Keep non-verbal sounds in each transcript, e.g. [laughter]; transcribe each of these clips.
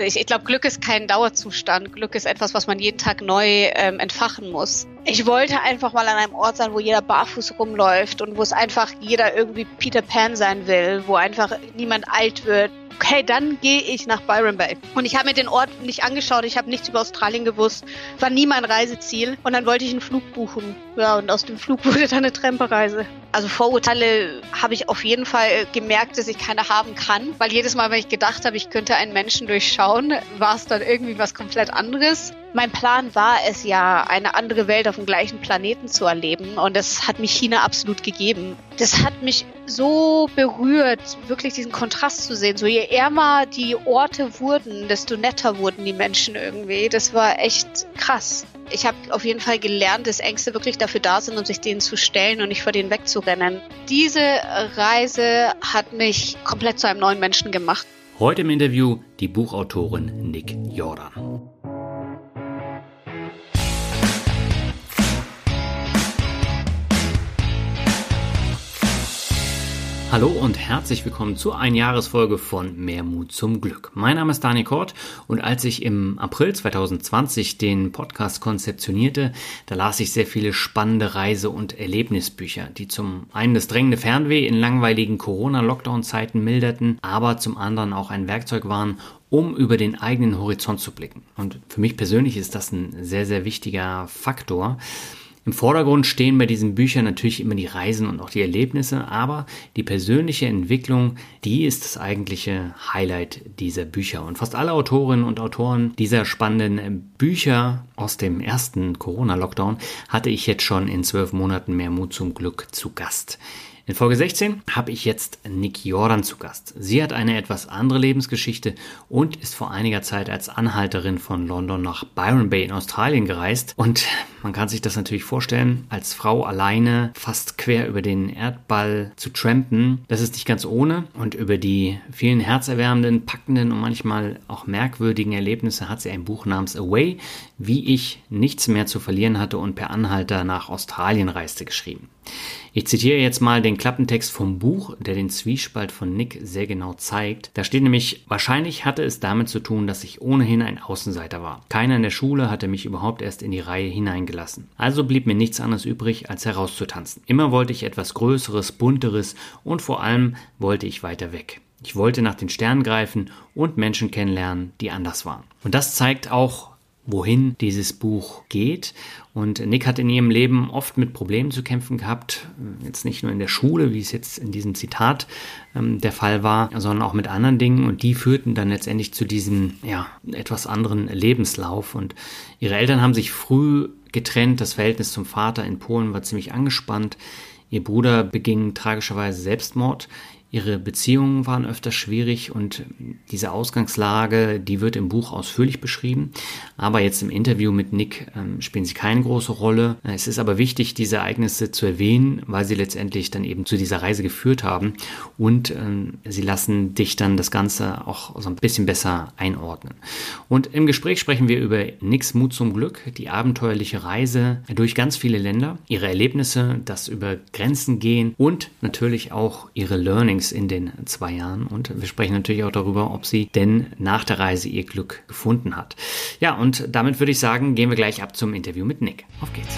Ich, ich glaube, Glück ist kein Dauerzustand. Glück ist etwas, was man jeden Tag neu ähm, entfachen muss. Ich wollte einfach mal an einem Ort sein, wo jeder barfuß rumläuft und wo es einfach jeder irgendwie Peter Pan sein will, wo einfach niemand alt wird, okay, dann gehe ich nach Byron Bay. Und ich habe mir den Ort nicht angeschaut, ich habe nichts über Australien gewusst, war nie mein Reiseziel. Und dann wollte ich einen Flug buchen. Ja, und aus dem Flug [laughs] wurde dann eine Trempereise. Also Vorurteile habe ich auf jeden Fall gemerkt, dass ich keine haben kann, weil jedes Mal, wenn ich gedacht habe, ich könnte einen Menschen durchschauen, war es dann irgendwie was komplett anderes. Mein Plan war es ja, eine andere Welt auf dem gleichen Planeten zu erleben und das hat mich China absolut gegeben. Das hat mich so berührt, wirklich diesen Kontrast zu sehen. So je ärmer die Orte wurden, desto netter wurden die Menschen irgendwie. Das war echt krass. Ich habe auf jeden Fall gelernt, dass Ängste wirklich dafür da sind, um sich denen zu stellen und nicht vor denen wegzurennen. Diese Reise hat mich komplett zu einem neuen Menschen gemacht. Heute im Interview die Buchautorin Nick Jordan. Hallo und herzlich willkommen zur Einjahresfolge von Mehr Mut zum Glück. Mein Name ist Dani Kort und als ich im April 2020 den Podcast konzeptionierte, da las ich sehr viele spannende Reise- und Erlebnisbücher, die zum einen das drängende Fernweh in langweiligen Corona-Lockdown-Zeiten milderten, aber zum anderen auch ein Werkzeug waren, um über den eigenen Horizont zu blicken. Und für mich persönlich ist das ein sehr, sehr wichtiger Faktor. Im Vordergrund stehen bei diesen Büchern natürlich immer die Reisen und auch die Erlebnisse, aber die persönliche Entwicklung, die ist das eigentliche Highlight dieser Bücher. Und fast alle Autorinnen und Autoren dieser spannenden Bücher aus dem ersten Corona-Lockdown hatte ich jetzt schon in zwölf Monaten mehr Mut zum Glück zu Gast. In Folge 16 habe ich jetzt Nick Jordan zu Gast. Sie hat eine etwas andere Lebensgeschichte und ist vor einiger Zeit als Anhalterin von London nach Byron Bay in Australien gereist. Und man kann sich das natürlich vorstellen, als Frau alleine fast quer über den Erdball zu trampen, das ist nicht ganz ohne. Und über die vielen herzerwärmenden, packenden und manchmal auch merkwürdigen Erlebnisse hat sie ein Buch namens Away, wie ich nichts mehr zu verlieren hatte und per Anhalter nach Australien reiste, geschrieben. Ich zitiere jetzt mal den Klappentext vom Buch, der den Zwiespalt von Nick sehr genau zeigt. Da steht nämlich, wahrscheinlich hatte es damit zu tun, dass ich ohnehin ein Außenseiter war. Keiner in der Schule hatte mich überhaupt erst in die Reihe hineingelassen. Also blieb mir nichts anderes übrig, als herauszutanzen. Immer wollte ich etwas Größeres, Bunteres und vor allem wollte ich weiter weg. Ich wollte nach den Sternen greifen und Menschen kennenlernen, die anders waren. Und das zeigt auch, wohin dieses Buch geht. Und Nick hat in ihrem Leben oft mit Problemen zu kämpfen gehabt, jetzt nicht nur in der Schule, wie es jetzt in diesem Zitat ähm, der Fall war, sondern auch mit anderen Dingen. Und die führten dann letztendlich zu diesem ja, etwas anderen Lebenslauf. Und ihre Eltern haben sich früh getrennt. Das Verhältnis zum Vater in Polen war ziemlich angespannt. Ihr Bruder beging tragischerweise Selbstmord. Ihre Beziehungen waren öfter schwierig und diese Ausgangslage, die wird im Buch ausführlich beschrieben. Aber jetzt im Interview mit Nick ähm, spielen sie keine große Rolle. Es ist aber wichtig, diese Ereignisse zu erwähnen, weil sie letztendlich dann eben zu dieser Reise geführt haben und ähm, sie lassen dich dann das Ganze auch so ein bisschen besser einordnen. Und im Gespräch sprechen wir über Nicks Mut zum Glück, die abenteuerliche Reise durch ganz viele Länder, ihre Erlebnisse, das über Grenzen gehen und natürlich auch ihre Learnings Learnings in den zwei Jahren und wir sprechen natürlich auch darüber, ob sie denn nach der Reise ihr Glück gefunden hat. Ja, und damit würde ich sagen, gehen wir gleich ab zum Interview mit Nick. Auf geht's.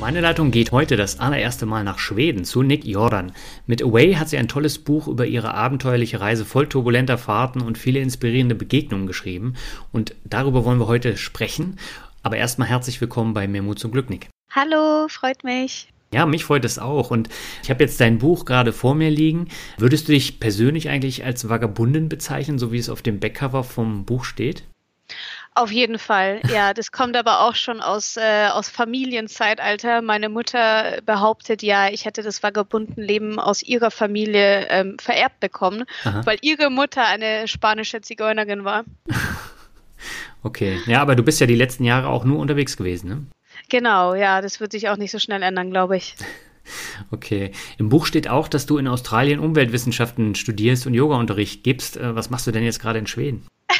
Meine Leitung geht heute das allererste Mal nach Schweden zu Nick Jordan. Mit Away hat sie ein tolles Buch über ihre abenteuerliche Reise voll turbulenter Fahrten und viele inspirierende Begegnungen geschrieben. Und darüber wollen wir heute sprechen. Aber erstmal herzlich willkommen bei Mut zum Glück, Nick. Hallo, freut mich. Ja, mich freut es auch. Und ich habe jetzt dein Buch gerade vor mir liegen. Würdest du dich persönlich eigentlich als Vagabundin bezeichnen, so wie es auf dem Backcover vom Buch steht? Auf jeden Fall, [laughs] ja. Das kommt aber auch schon aus, äh, aus Familienzeitalter. Meine Mutter behauptet ja, ich hätte das Vagabundenleben aus ihrer Familie ähm, vererbt bekommen, Aha. weil ihre Mutter eine spanische Zigeunerin war. [laughs] okay, ja, aber du bist ja die letzten Jahre auch nur unterwegs gewesen, ne? Genau, ja, das wird sich auch nicht so schnell ändern, glaube ich. [laughs] Okay. Im Buch steht auch, dass du in Australien Umweltwissenschaften studierst und Yogaunterricht gibst. Äh, was machst du denn jetzt gerade in Schweden? [laughs]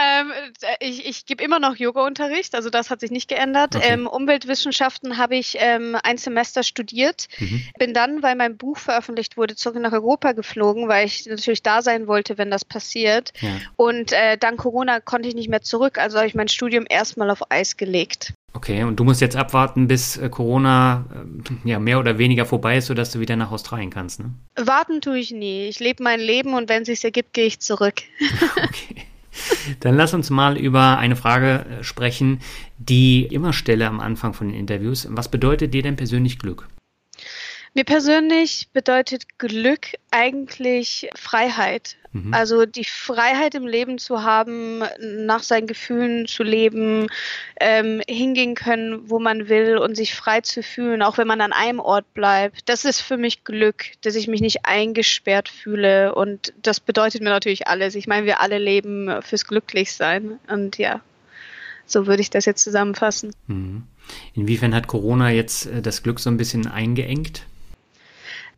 Ähm, ich ich gebe immer noch Yoga-Unterricht, also das hat sich nicht geändert. Okay. Ähm, Umweltwissenschaften habe ich ähm, ein Semester studiert, mhm. bin dann, weil mein Buch veröffentlicht wurde, zurück nach Europa geflogen, weil ich natürlich da sein wollte, wenn das passiert. Ja. Und äh, dank Corona konnte ich nicht mehr zurück, also habe ich mein Studium erstmal auf Eis gelegt. Okay, und du musst jetzt abwarten, bis äh, Corona äh, ja mehr oder weniger vorbei ist, sodass du wieder nach Australien kannst, ne? Warten tue ich nie. Ich lebe mein Leben und wenn es sich ergibt, gehe ich zurück. [laughs] [laughs] okay. Dann lass uns mal über eine Frage äh, sprechen, die ich immer stelle am Anfang von den Interviews. Was bedeutet dir denn persönlich Glück? Mir persönlich bedeutet Glück eigentlich Freiheit. Mhm. Also die Freiheit im Leben zu haben, nach seinen Gefühlen zu leben, ähm, hingehen können, wo man will und sich frei zu fühlen, auch wenn man an einem Ort bleibt. Das ist für mich Glück, dass ich mich nicht eingesperrt fühle. Und das bedeutet mir natürlich alles. Ich meine, wir alle leben fürs Glücklichsein. Und ja, so würde ich das jetzt zusammenfassen. Mhm. Inwiefern hat Corona jetzt äh, das Glück so ein bisschen eingeengt?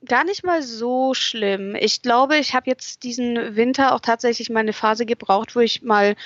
Gar nicht mal so schlimm. Ich glaube, ich habe jetzt diesen Winter auch tatsächlich mal eine Phase gebraucht, wo ich mal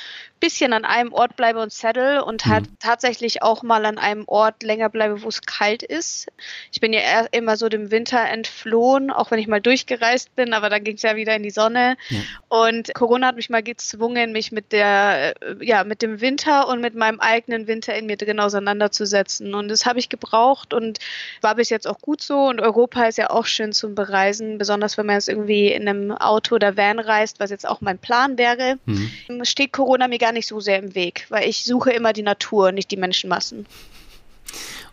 bisschen an einem Ort bleibe und settle und mhm. halt tatsächlich auch mal an einem Ort länger bleibe, wo es kalt ist. Ich bin ja immer so dem Winter entflohen, auch wenn ich mal durchgereist bin, aber dann ging es ja wieder in die Sonne. Ja. Und Corona hat mich mal gezwungen, mich mit der, äh, ja, mit dem Winter und mit meinem eigenen Winter in mir drin auseinanderzusetzen. Und das habe ich gebraucht und war bis jetzt auch gut so. Und Europa ist ja auch schön zum Bereisen, besonders wenn man jetzt irgendwie in einem Auto oder Van reist, was jetzt auch mein Plan wäre. Mhm. Steht Corona mir gar nicht so sehr im Weg, weil ich suche immer die Natur, nicht die Menschenmassen.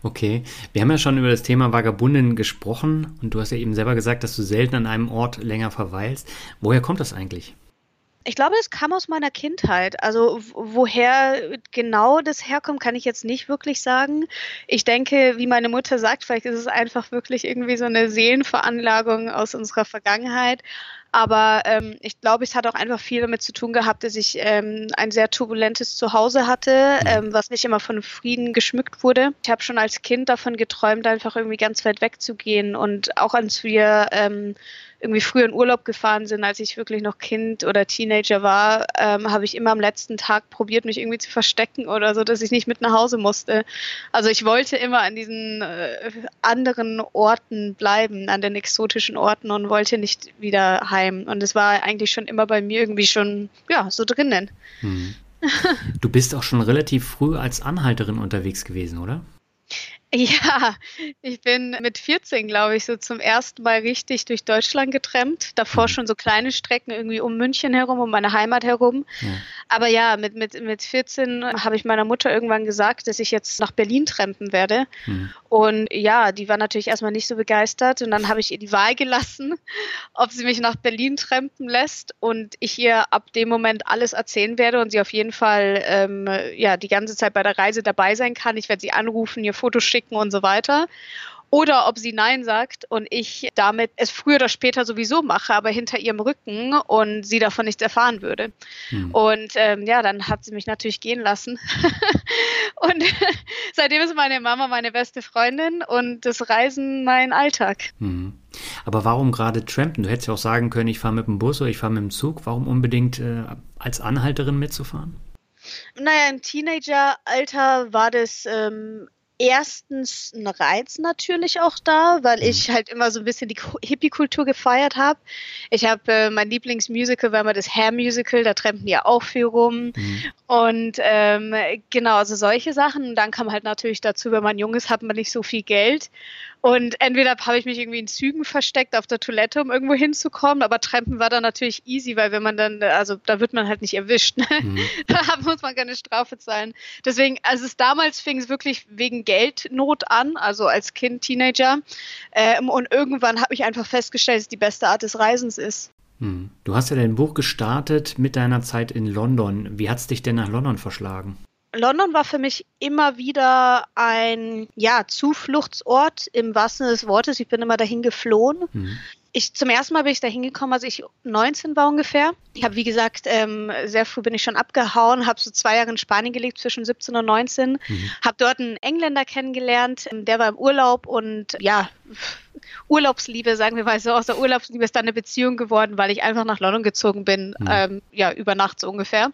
Okay, wir haben ja schon über das Thema Vagabunden gesprochen und du hast ja eben selber gesagt, dass du selten an einem Ort länger verweilst. Woher kommt das eigentlich? Ich glaube, es kam aus meiner Kindheit. Also woher genau das herkommt, kann ich jetzt nicht wirklich sagen. Ich denke, wie meine Mutter sagt, vielleicht ist es einfach wirklich irgendwie so eine Seelenveranlagung aus unserer Vergangenheit. Aber ähm, ich glaube, es hat auch einfach viel damit zu tun gehabt, dass ich ähm, ein sehr turbulentes Zuhause hatte, mhm. ähm, was nicht immer von Frieden geschmückt wurde. Ich habe schon als Kind davon geträumt, einfach irgendwie ganz weit wegzugehen. Und auch als wir ähm, irgendwie früher in Urlaub gefahren sind, als ich wirklich noch Kind oder Teenager war, ähm, habe ich immer am letzten Tag probiert, mich irgendwie zu verstecken oder so, dass ich nicht mit nach Hause musste. Also ich wollte immer an diesen äh, anderen Orten bleiben, an den exotischen Orten und wollte nicht wieder heim. Und es war eigentlich schon immer bei mir irgendwie schon, ja, so drinnen. Hm. Du bist auch schon relativ früh als Anhalterin unterwegs gewesen, oder? Ja, ich bin mit 14, glaube ich, so zum ersten Mal richtig durch Deutschland getrennt. Davor mhm. schon so kleine Strecken irgendwie um München herum, um meine Heimat herum. Ja. Aber ja, mit, mit, mit 14 habe ich meiner Mutter irgendwann gesagt, dass ich jetzt nach Berlin trampen werde. Mhm. Und ja, die war natürlich erstmal nicht so begeistert. Und dann habe ich ihr die Wahl gelassen, [laughs] ob sie mich nach Berlin trampen lässt und ich ihr ab dem Moment alles erzählen werde und sie auf jeden Fall ähm, ja, die ganze Zeit bei der Reise dabei sein kann. Ich werde sie anrufen, ihr Fotos schicken schicken und so weiter. Oder ob sie Nein sagt und ich damit es früher oder später sowieso mache, aber hinter ihrem Rücken und sie davon nichts erfahren würde. Hm. Und ähm, ja, dann hat sie mich natürlich gehen lassen. [laughs] und [laughs] seitdem ist meine Mama meine beste Freundin und das Reisen mein Alltag. Hm. Aber warum gerade trampen? Du hättest ja auch sagen können, ich fahre mit dem Bus oder ich fahre mit dem Zug. Warum unbedingt äh, als Anhalterin mitzufahren? Naja, im Teenageralter war das ähm, erstens ein Reiz natürlich auch da, weil mhm. ich halt immer so ein bisschen die Hippie-Kultur gefeiert habe. Ich habe äh, mein Lieblingsmusical war immer das Hair-Musical, da die ja auch viel rum. Mhm. Und ähm, genau, also solche Sachen. Und dann kam halt natürlich dazu, wenn man jung ist, hat man nicht so viel Geld. Und entweder habe ich mich irgendwie in Zügen versteckt auf der Toilette, um irgendwo hinzukommen, aber Trampen war dann natürlich easy, weil wenn man dann, also da wird man halt nicht erwischt. Ne? Mhm. [laughs] Da muss man keine Strafe zahlen. Deswegen, also es damals fing es wirklich wegen Geldnot an, also als Kind, Teenager. Ähm, und irgendwann habe ich einfach festgestellt, dass es die beste Art des Reisens ist. Hm. Du hast ja dein Buch gestartet mit deiner Zeit in London. Wie hat es dich denn nach London verschlagen? London war für mich immer wieder ein ja, Zufluchtsort im wahrsten Sinne des Wortes. Ich bin immer dahin geflohen. Mhm. Ich, zum ersten Mal bin ich da hingekommen, als ich 19 war ungefähr. Ich habe, wie gesagt, ähm, sehr früh bin ich schon abgehauen, habe so zwei Jahre in Spanien gelebt, zwischen 17 und 19. Mhm. Habe dort einen Engländer kennengelernt, der war im Urlaub und ja, Urlaubsliebe, sagen wir mal so, aus der Urlaubsliebe ist dann eine Beziehung geworden, weil ich einfach nach London gezogen bin, mhm. ähm, ja, über Nacht so ungefähr.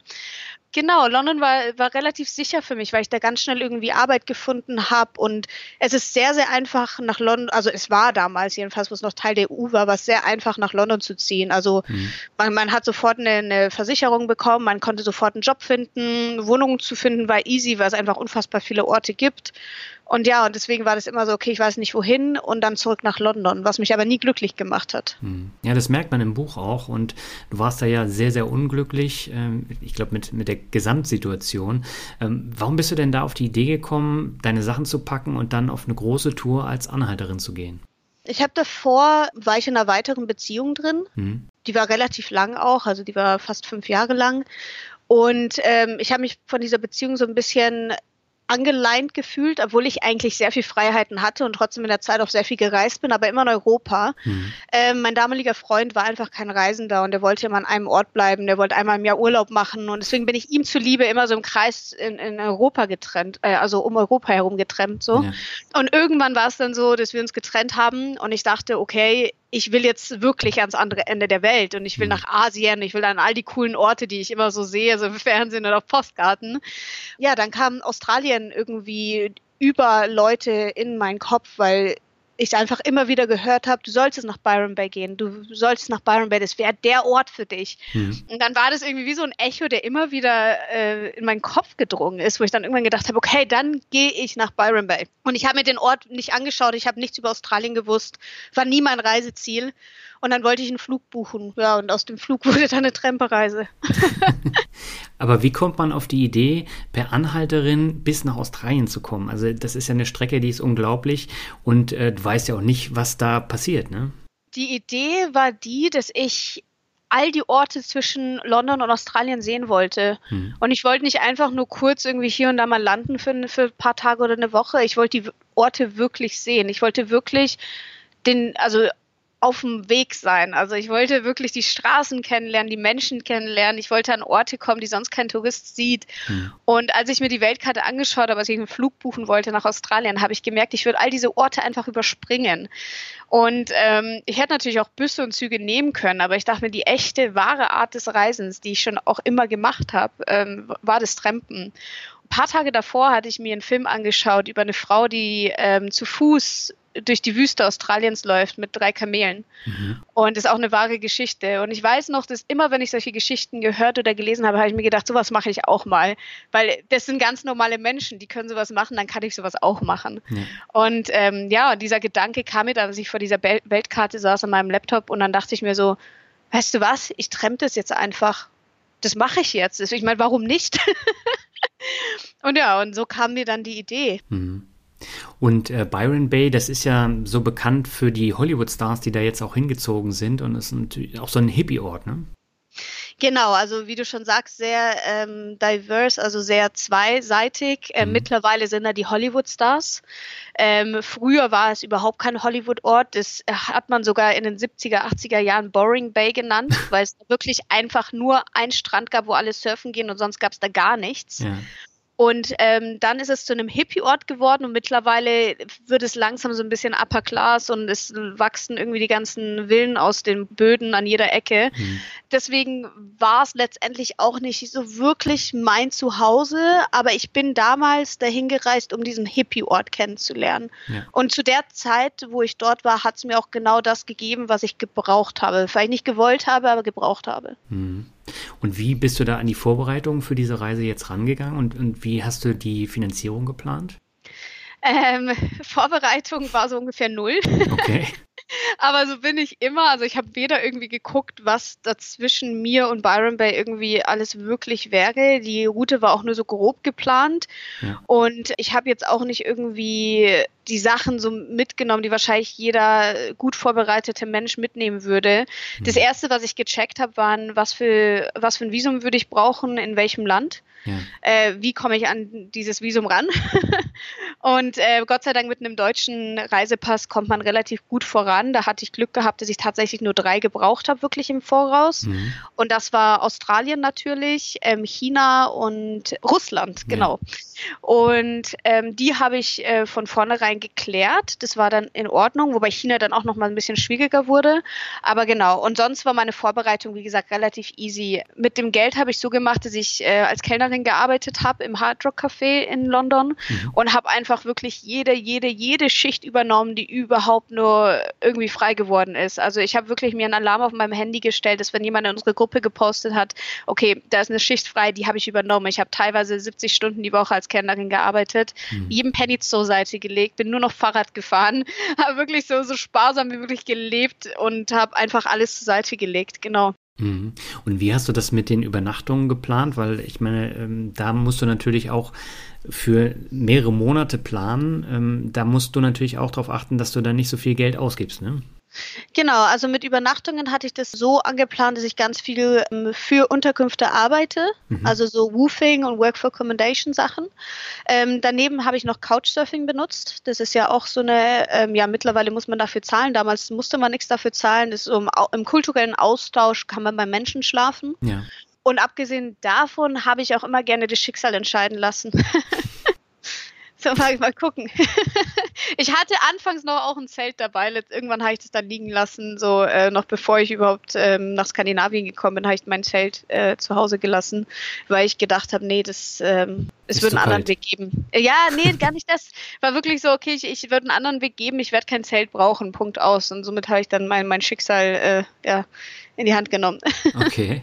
Genau, London war, war relativ sicher für mich, weil ich da ganz schnell irgendwie Arbeit gefunden habe und es ist sehr, sehr einfach nach London, also es war damals jedenfalls, wo es noch Teil der EU war, war es sehr einfach nach London zu ziehen. Also mhm. man, man hat sofort eine, eine, Versicherung bekommen, man konnte sofort einen Job finden, Wohnungen zu finden war easy, weil es einfach unfassbar viele Orte gibt. Und ja, und deswegen war das immer so, okay, ich weiß nicht wohin und dann zurück nach London, was mich aber nie glücklich gemacht hat. Hm. Ja, das merkt man im Buch auch und du warst da ja sehr, sehr unglücklich, ähm, ich glaube mit, mit der Gesamtsituation. Ähm, warum bist du denn da auf die Idee gekommen, deine Sachen zu packen und dann auf eine große Tour als Anhalterin zu gehen? Ich habe davor, war ich in einer weiteren Beziehung drin. Hm. Die war relativ lang auch, also die war fast fünf Jahre lang. Und ähm, ich habe mich von dieser Beziehung so ein bisschen angeleint gefühlt, obwohl ich eigentlich sehr viel Freiheiten hatte und trotzdem in der Zeit auch sehr viel gereist bin, aber immer in Europa. Mhm. Ähm, mein damaliger Freund war einfach kein Reisender und der wollte immer an einem Ort bleiben, der wollte einmal im Jahr Urlaub machen und deswegen bin ich ihm zuliebe immer so im Kreis in, in Europa getrennt, äh, also um Europa herum getrennt so. Ja. Und irgendwann war es dann so, dass wir uns getrennt haben und ich dachte, okay, ich will jetzt wirklich ans andere Ende der Welt und ich will mhm. nach Asien, ich will an all die coolen Orte, die ich immer so sehe, so im Fernsehen oder auf Postkarten. Ja, dann kam Australien irgendwie über Leute in meinen Kopf, weil ich einfach immer wieder gehört habe, du solltest nach Byron Bay gehen, du solltest nach Byron Bay, das wäre der Ort für dich. Mhm. Und dann war das irgendwie wie so ein Echo, der immer wieder äh, in meinen Kopf gedrungen ist, wo ich dann irgendwann gedacht habe, okay, dann gehe ich nach Byron Bay. Und ich habe mir den Ort nicht angeschaut, ich habe nichts über Australien gewusst, war nie mein Reiseziel. Und dann wollte ich einen Flug buchen. Ja, und aus dem Flug [laughs] wurde dann eine Trempereise. [laughs] Aber wie kommt man auf die Idee, per Anhalterin bis nach Australien zu kommen? Also das ist ja eine Strecke, die ist unglaublich und äh, du weißt ja auch nicht, was da passiert, ne? Die Idee war die, dass ich all die Orte zwischen London und Australien sehen wollte. Hm. Und ich wollte nicht einfach nur kurz irgendwie hier und da mal landen für, für ein paar Tage oder eine Woche. Ich wollte die Orte wirklich sehen. Ich wollte wirklich den, also auf dem Weg sein. Also ich wollte wirklich die Straßen kennenlernen, die Menschen kennenlernen. Ich wollte an Orte kommen, die sonst kein Tourist sieht. Mhm. Und als ich mir die Weltkarte angeschaut habe, als ich einen Flug buchen wollte nach Australien, habe ich gemerkt, ich würde all diese Orte einfach überspringen. Und ähm, ich hätte natürlich auch Büsse und Züge nehmen können, aber ich dachte mir, die echte, wahre Art des Reisens, die ich schon auch immer gemacht habe, ähm, war das Trampen. Ein paar Tage davor hatte ich mir einen Film angeschaut über eine Frau, die ähm, zu Fuß durch die Wüste Australiens läuft mit drei Kamelen. Mhm. Und ist auch eine wahre Geschichte. Und ich weiß noch, dass immer, wenn ich solche Geschichten gehört oder gelesen habe, habe ich mir gedacht, sowas mache ich auch mal. Weil das sind ganz normale Menschen, die können sowas machen, dann kann ich sowas auch machen. Ja. Und ähm, ja, dieser Gedanke kam mir dann, als ich vor dieser Be Weltkarte saß an meinem Laptop und dann dachte ich mir so, weißt du was, ich trempe das jetzt einfach. Das mache ich jetzt. Ich meine, warum nicht? [laughs] und ja, und so kam mir dann die Idee. Mhm. Und äh, Byron Bay, das ist ja so bekannt für die Hollywood-Stars, die da jetzt auch hingezogen sind und ist natürlich auch so ein Hippie-Ort, ne? Genau, also wie du schon sagst, sehr ähm, diverse, also sehr zweiseitig. Äh, mhm. Mittlerweile sind da die Hollywood-Stars. Ähm, früher war es überhaupt kein Hollywood-Ort. Das hat man sogar in den 70er, 80er Jahren Boring Bay genannt, [laughs] weil es wirklich einfach nur einen Strand gab, wo alle surfen gehen und sonst gab es da gar nichts. Ja. Und ähm, dann ist es zu einem Hippie-Ort geworden und mittlerweile wird es langsam so ein bisschen Upper Class und es wachsen irgendwie die ganzen Villen aus den Böden an jeder Ecke. Mhm. Deswegen war es letztendlich auch nicht so wirklich mein Zuhause, aber ich bin damals dahin gereist, um diesen Hippie-Ort kennenzulernen. Ja. Und zu der Zeit, wo ich dort war, hat es mir auch genau das gegeben, was ich gebraucht habe. Vielleicht nicht gewollt habe, aber gebraucht habe. Mhm. Und wie bist du da an die Vorbereitungen für diese Reise jetzt rangegangen und, und wie hast du die Finanzierung geplant? Ähm, [laughs] Vorbereitung war so ungefähr null. Okay. [laughs] Aber so bin ich immer. Also ich habe weder irgendwie geguckt, was dazwischen mir und Byron Bay irgendwie alles wirklich wäre. Die Route war auch nur so grob geplant. Ja. Und ich habe jetzt auch nicht irgendwie die Sachen so mitgenommen, die wahrscheinlich jeder gut vorbereitete Mensch mitnehmen würde. Mhm. Das erste, was ich gecheckt habe, waren, was für, was für ein Visum würde ich brauchen, in welchem Land. Ja. Äh, wie komme ich an dieses Visum ran? [laughs] und äh, Gott sei Dank mit einem deutschen Reisepass kommt man relativ gut voran. Da hatte ich Glück gehabt, dass ich tatsächlich nur drei gebraucht habe, wirklich im Voraus. Mhm. Und das war Australien natürlich, ähm, China und Russland, genau. Ja. Und ähm, die habe ich äh, von vornherein geklärt. Das war dann in Ordnung, wobei China dann auch noch mal ein bisschen schwieriger wurde. Aber genau. Und sonst war meine Vorbereitung, wie gesagt, relativ easy. Mit dem Geld habe ich so gemacht, dass ich äh, als Kellnerin gearbeitet habe im Hard Rock Café in London mhm. und habe einfach wirklich jede, jede, jede Schicht übernommen, die überhaupt nur irgendwie frei geworden ist. Also ich habe wirklich mir einen Alarm auf meinem Handy gestellt, dass wenn jemand in unsere Gruppe gepostet hat, okay, da ist eine Schicht frei, die habe ich übernommen. Ich habe teilweise 70 Stunden die Woche als Kellnerin gearbeitet, mhm. jedem Penny zur Seite gelegt, bin nur noch Fahrrad gefahren, [laughs] habe wirklich so, so sparsam wie möglich gelebt und habe einfach alles zur Seite gelegt, genau. Mhm. Und wie hast du das mit den Übernachtungen geplant? Weil ich meine, ähm, da musst du natürlich auch für mehrere Monate planen. Ähm, da musst du natürlich auch darauf achten, dass du da nicht so viel Geld ausgibst, ne? Genau, also mit Übernachtungen hatte ich das so angeplant, dass ich ganz viel ähm, für Unterkünfte arbeite, mhm. also so Woofing und Work for Accommodation Sachen. Ähm, daneben habe ich noch Couchsurfing benutzt. Das ist ja auch so eine, ähm, ja, mittlerweile muss man dafür zahlen. Damals musste man nichts dafür zahlen. Das ist so im, kulturellen Austausch kann man beim Menschen schlafen. Ja. Und abgesehen davon habe ich auch immer gerne das Schicksal entscheiden lassen. [laughs] Mal, mal gucken. [laughs] ich hatte anfangs noch auch ein Zelt dabei. Irgendwann habe ich das dann liegen lassen. So äh, noch bevor ich überhaupt ähm, nach Skandinavien gekommen bin, habe ich mein Zelt äh, zu Hause gelassen, weil ich gedacht habe, nee, das ähm, es wird einen anderen. Weg geben. Ja, nee, gar nicht das. War wirklich so, okay, ich, ich würde einen anderen Weg geben. Ich werde kein Zelt brauchen. Punkt aus. Und somit habe ich dann mein, mein Schicksal äh, ja, in die Hand genommen. [laughs] Okay.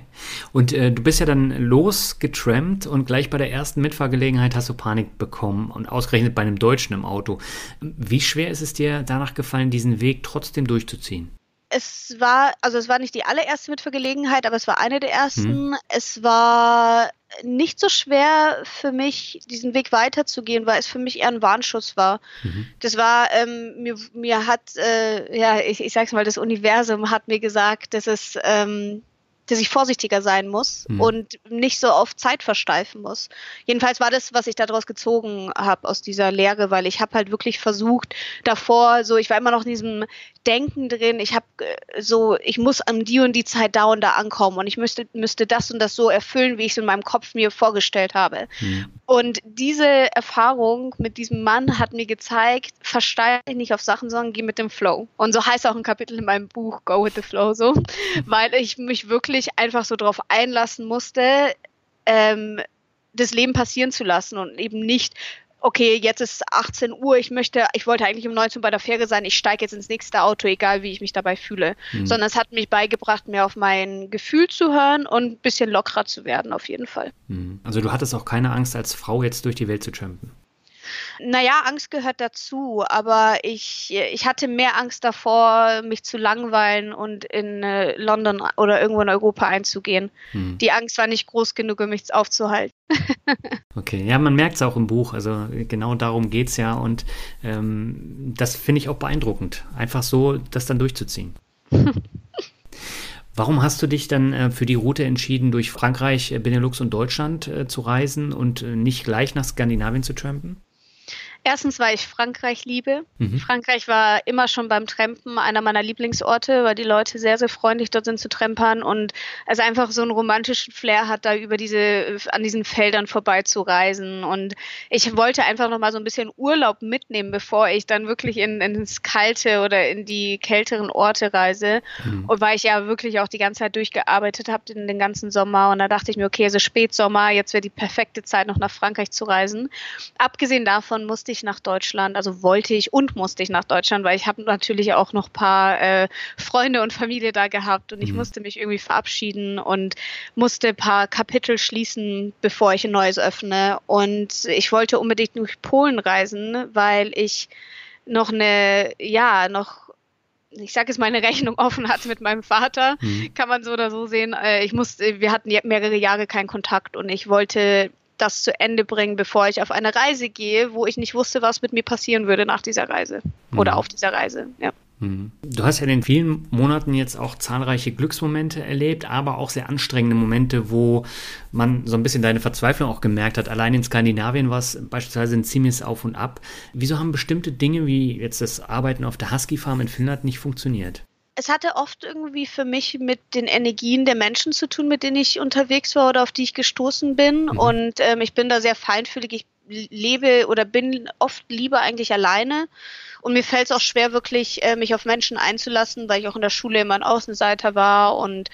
Und äh, du bist ja dann losgetrampt und gleich bei der ersten Mitfahrgelegenheit hast du Panik bekommen und ausgerechnet bei einem Deutschen im Auto. Wie schwer ist es dir danach gefallen, diesen Weg trotzdem durchzuziehen? Es war, also es war nicht die allererste Mitfahrgelegenheit, aber es war eine der ersten. Hm. Es war nicht so schwer für mich, diesen Weg weiterzugehen, weil es für mich eher ein Warnschuss war. Mhm. Das war, ähm, mir, mir hat, äh, ja, ich, ich sag's mal, das Universum hat mir gesagt, dass es ähm, dass ich vorsichtiger sein muss mhm. und nicht so auf Zeit versteifen muss. Jedenfalls war das, was ich daraus gezogen habe aus dieser Lehre, weil ich habe halt wirklich versucht davor, so ich war immer noch in diesem Denken drin, ich habe äh, so, ich muss an die und die Zeit da und da ankommen und ich müsste, müsste das und das so erfüllen, wie ich es in meinem Kopf mir vorgestellt habe. Mhm. Und diese Erfahrung mit diesem Mann hat mir gezeigt, versteige dich nicht auf Sachen, sondern geh mit dem Flow. Und so heißt auch ein Kapitel in meinem Buch Go with the Flow so, [laughs] weil ich mich wirklich wirklich einfach so darauf einlassen musste, ähm, das Leben passieren zu lassen und eben nicht, okay, jetzt ist 18 Uhr, ich möchte, ich wollte eigentlich um 19 Uhr bei der Fähre sein, ich steige jetzt ins nächste Auto, egal wie ich mich dabei fühle. Mhm. Sondern es hat mich beigebracht, mehr auf mein Gefühl zu hören und ein bisschen lockerer zu werden, auf jeden Fall. Mhm. Also du hattest auch keine Angst, als Frau jetzt durch die Welt zu trampen. Naja, Angst gehört dazu, aber ich, ich hatte mehr Angst davor, mich zu langweilen und in äh, London oder irgendwo in Europa einzugehen. Hm. Die Angst war nicht groß genug, um mich aufzuhalten. [laughs] okay, ja, man merkt es auch im Buch, also genau darum geht es ja und ähm, das finde ich auch beeindruckend, einfach so das dann durchzuziehen. [laughs] Warum hast du dich dann äh, für die Route entschieden, durch Frankreich, äh, Benelux und Deutschland äh, zu reisen und äh, nicht gleich nach Skandinavien zu trampen? Erstens, weil ich Frankreich liebe. Mhm. Frankreich war immer schon beim Trampen einer meiner Lieblingsorte, weil die Leute sehr, sehr freundlich dort sind zu trampern und es einfach so einen romantischen Flair hat, da über diese, an diesen Feldern vorbeizureisen. Und ich wollte einfach noch mal so ein bisschen Urlaub mitnehmen, bevor ich dann wirklich in, ins kalte oder in die kälteren Orte reise. Mhm. Und weil ich ja wirklich auch die ganze Zeit durchgearbeitet habe, den, den ganzen Sommer. Und da dachte ich mir, okay, also Spätsommer, jetzt wäre die perfekte Zeit, noch nach Frankreich zu reisen. Abgesehen davon musste ich ich nach Deutschland, also wollte ich und musste ich nach Deutschland, weil ich habe natürlich auch noch ein paar äh, Freunde und Familie da gehabt und ich mhm. musste mich irgendwie verabschieden und musste ein paar Kapitel schließen, bevor ich ein neues öffne. Und ich wollte unbedingt durch Polen reisen, weil ich noch eine, ja, noch ich sage es mal, eine Rechnung offen hatte mit meinem Vater, mhm. kann man so oder so sehen. Äh, ich musste, wir hatten mehrere Jahre keinen Kontakt und ich wollte das zu Ende bringen, bevor ich auf eine Reise gehe, wo ich nicht wusste, was mit mir passieren würde nach dieser Reise mhm. oder auf dieser Reise. Ja. Mhm. Du hast ja in den vielen Monaten jetzt auch zahlreiche Glücksmomente erlebt, aber auch sehr anstrengende Momente, wo man so ein bisschen deine Verzweiflung auch gemerkt hat. Allein in Skandinavien war es beispielsweise ein ziemliches Auf und Ab. Wieso haben bestimmte Dinge wie jetzt das Arbeiten auf der Husky Farm in Finnland nicht funktioniert? Es hatte oft irgendwie für mich mit den Energien der Menschen zu tun, mit denen ich unterwegs war oder auf die ich gestoßen bin. Mhm. Und ähm, ich bin da sehr feinfühlig. Ich lebe oder bin oft lieber eigentlich alleine. Und mir fällt es auch schwer, wirklich äh, mich auf Menschen einzulassen, weil ich auch in der Schule immer ein Außenseiter war und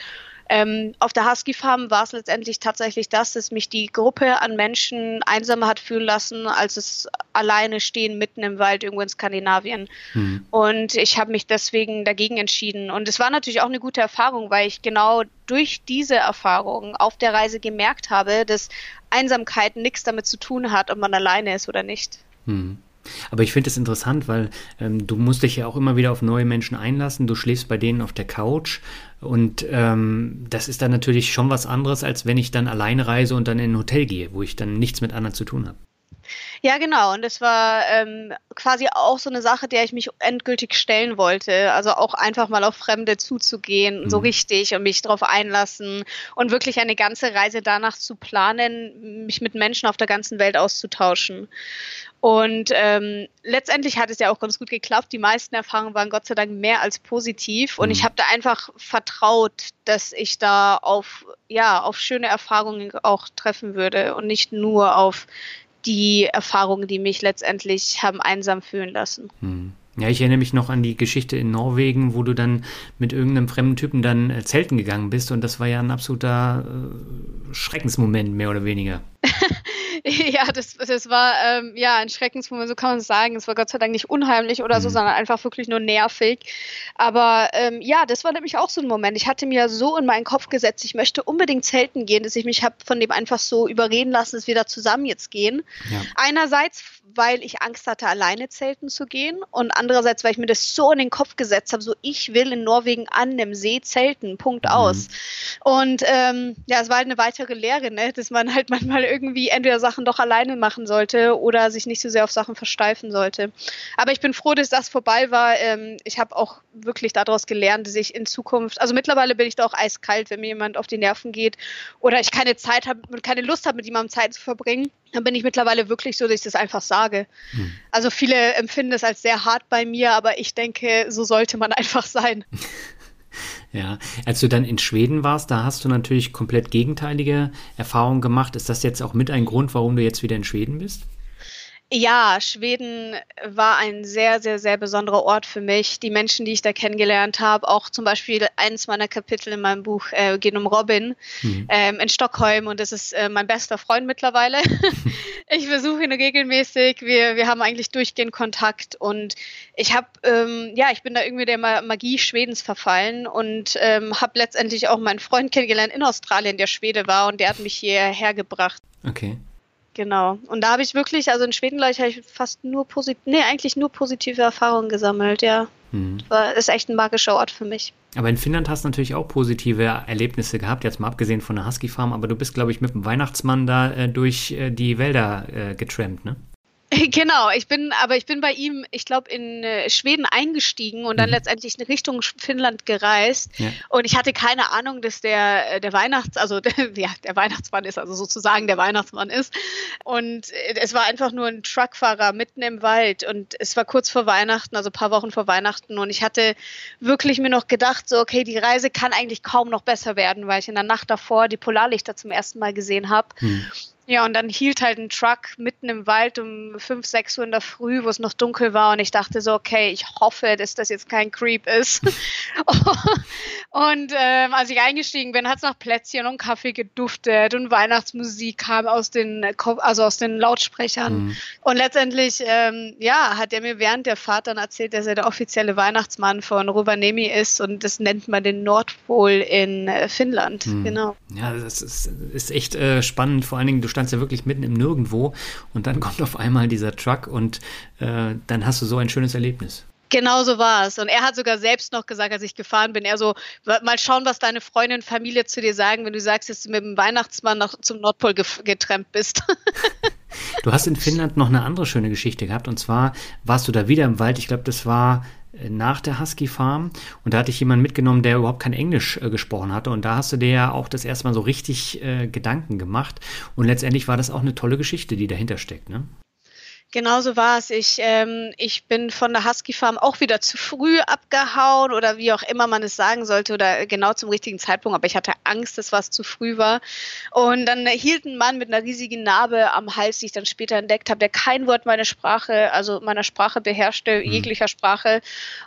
ähm, auf der Husky Farm war es letztendlich tatsächlich das, dass mich die Gruppe an Menschen einsamer hat fühlen lassen, als es alleine stehen mitten im Wald irgendwo in Skandinavien. Mhm. Und ich habe mich deswegen dagegen entschieden. Und es war natürlich auch eine gute Erfahrung, weil ich genau durch diese Erfahrung auf der Reise gemerkt habe, dass Einsamkeit nichts damit zu tun hat, ob man alleine ist oder nicht. Mhm. Aber ich finde es interessant, weil ähm, du musst dich ja auch immer wieder auf neue Menschen einlassen. Du schläfst bei denen auf der Couch und ähm, das ist dann natürlich schon was anderes, als wenn ich dann alleine reise und dann in ein Hotel gehe, wo ich dann nichts mit anderen zu tun habe. Ja, genau. Und das war ähm, quasi auch so eine Sache, der ich mich endgültig stellen wollte. Also auch einfach mal auf Fremde zuzugehen, mhm. so richtig und mich darauf einlassen und wirklich eine ganze Reise danach zu planen, mich mit Menschen auf der ganzen Welt auszutauschen. Und ähm, letztendlich hat es ja auch ganz gut geklappt. Die meisten Erfahrungen waren Gott sei Dank mehr als positiv. Und mhm. ich habe da einfach vertraut, dass ich da auf, ja, auf schöne Erfahrungen auch treffen würde und nicht nur auf die Erfahrungen, die mich letztendlich haben einsam fühlen lassen. Hm. Ja, ich erinnere mich noch an die Geschichte in Norwegen, wo du dann mit irgendeinem fremden Typen dann äh, zelten gegangen bist und das war ja ein absoluter äh, Schreckensmoment, mehr oder weniger. [laughs] [laughs] ja, das, das war ähm, ja ein Schreckensmoment, so kann man es sagen. Es war Gott sei Dank nicht unheimlich oder so, mhm. sondern einfach wirklich nur nervig. Aber ähm, ja, das war nämlich auch so ein Moment. Ich hatte mir so in meinen Kopf gesetzt, ich möchte unbedingt zelten gehen, dass ich mich habe von dem einfach so überreden lassen, dass wir da zusammen jetzt gehen. Ja. Einerseits, weil ich Angst hatte, alleine zelten zu gehen und andererseits, weil ich mir das so in den Kopf gesetzt habe, so ich will in Norwegen an einem See zelten, Punkt mhm. aus. Und ähm, ja, es war halt eine weitere Lehre, ne? dass man halt [laughs] manchmal irgendwie entweder Sachen doch alleine machen sollte oder sich nicht so sehr auf Sachen versteifen sollte. Aber ich bin froh, dass das vorbei war. Ähm, ich habe auch wirklich daraus gelernt, dass ich in Zukunft, also mittlerweile bin ich da auch eiskalt, wenn mir jemand auf die Nerven geht oder ich keine Zeit habe und keine Lust habe, mit jemandem Zeit zu verbringen, dann bin ich mittlerweile wirklich so, dass ich das einfach sage. Hm. Also viele empfinden das als sehr hart bei mir, aber ich denke, so sollte man [laughs] einfach sein. [laughs] Ja, als du dann in Schweden warst, da hast du natürlich komplett gegenteilige Erfahrungen gemacht. Ist das jetzt auch mit ein Grund, warum du jetzt wieder in Schweden bist? Ja, Schweden war ein sehr, sehr, sehr besonderer Ort für mich. Die Menschen, die ich da kennengelernt habe, auch zum Beispiel eines meiner Kapitel in meinem Buch äh, geht um Robin mhm. ähm, in Stockholm und das ist äh, mein bester Freund mittlerweile. [laughs] ich besuche ihn regelmäßig. Wir, wir haben eigentlich durchgehend Kontakt und ich habe, ähm, ja, ich bin da irgendwie der Magie Schwedens verfallen und ähm, habe letztendlich auch meinen Freund kennengelernt in Australien, der Schwede war und der hat mich hierher gebracht. Okay. Genau. Und da habe ich wirklich, also in Schweden, glaube ich, habe ich fast nur positiv, nee, eigentlich nur positive Erfahrungen gesammelt, ja. Mhm. War, ist echt ein magischer Ort für mich. Aber in Finnland hast du natürlich auch positive Erlebnisse gehabt, jetzt mal abgesehen von der Husky Farm, aber du bist, glaube ich, mit dem Weihnachtsmann da äh, durch äh, die Wälder äh, getrampt, ne? [laughs] Genau, ich bin, aber ich bin bei ihm, ich glaube, in äh, Schweden eingestiegen und dann mhm. letztendlich in Richtung Finnland gereist. Ja. Und ich hatte keine Ahnung, dass der, äh, der Weihnachts-, also [laughs] der, ja, der Weihnachtsmann ist, also sozusagen der Weihnachtsmann ist. Und äh, es war einfach nur ein Truckfahrer mitten im Wald und es war kurz vor Weihnachten, also ein paar Wochen vor Weihnachten. Und ich hatte wirklich mir noch gedacht, so, okay, die Reise kann eigentlich kaum noch besser werden, weil ich in der Nacht davor die Polarlichter zum ersten Mal gesehen habe. Mhm. Ja, und dann hielt halt ein Truck mitten im Wald um 5, 6 Uhr in der Früh, wo es noch dunkel war. Und ich dachte so, okay, ich hoffe, dass das jetzt kein Creep ist. [laughs] und ähm, als ich eingestiegen bin, hat es nach Plätzchen und Kaffee geduftet und Weihnachtsmusik kam aus den, also aus den Lautsprechern. Mhm. Und letztendlich, ähm, ja, hat er mir während der Fahrt dann erzählt, dass er der offizielle Weihnachtsmann von Rovaniemi ist. Und das nennt man den Nordpol in äh, Finnland. Mhm. Genau. Ja, das ist, ist echt äh, spannend. Vor allen Dingen, du ja wirklich mitten im Nirgendwo und dann [laughs] kommt auf einmal dieser Truck und äh, dann hast du so ein schönes Erlebnis. Genau so war es. Und er hat sogar selbst noch gesagt, als ich gefahren bin, er so, mal schauen, was deine Freunde und Familie zu dir sagen, wenn du sagst, dass du mit dem Weihnachtsmann noch zum Nordpol getrennt bist. [laughs] du hast in Finnland noch eine andere schöne Geschichte gehabt. Und zwar warst du da wieder im Wald. Ich glaube, das war nach der Husky Farm. Und da hatte ich jemanden mitgenommen, der überhaupt kein Englisch äh, gesprochen hatte. Und da hast du dir ja auch das erste Mal so richtig äh, Gedanken gemacht. Und letztendlich war das auch eine tolle Geschichte, die dahinter steckt, ne? Genauso war es. Ich, ähm, ich bin von der Husky Farm auch wieder zu früh abgehauen oder wie auch immer man es sagen sollte oder genau zum richtigen Zeitpunkt, aber ich hatte Angst, dass was zu früh war. Und dann hielt ein Mann mit einer riesigen Narbe am Hals, die ich dann später entdeckt habe, der kein Wort meiner Sprache, also meiner Sprache beherrschte, mhm. jeglicher Sprache.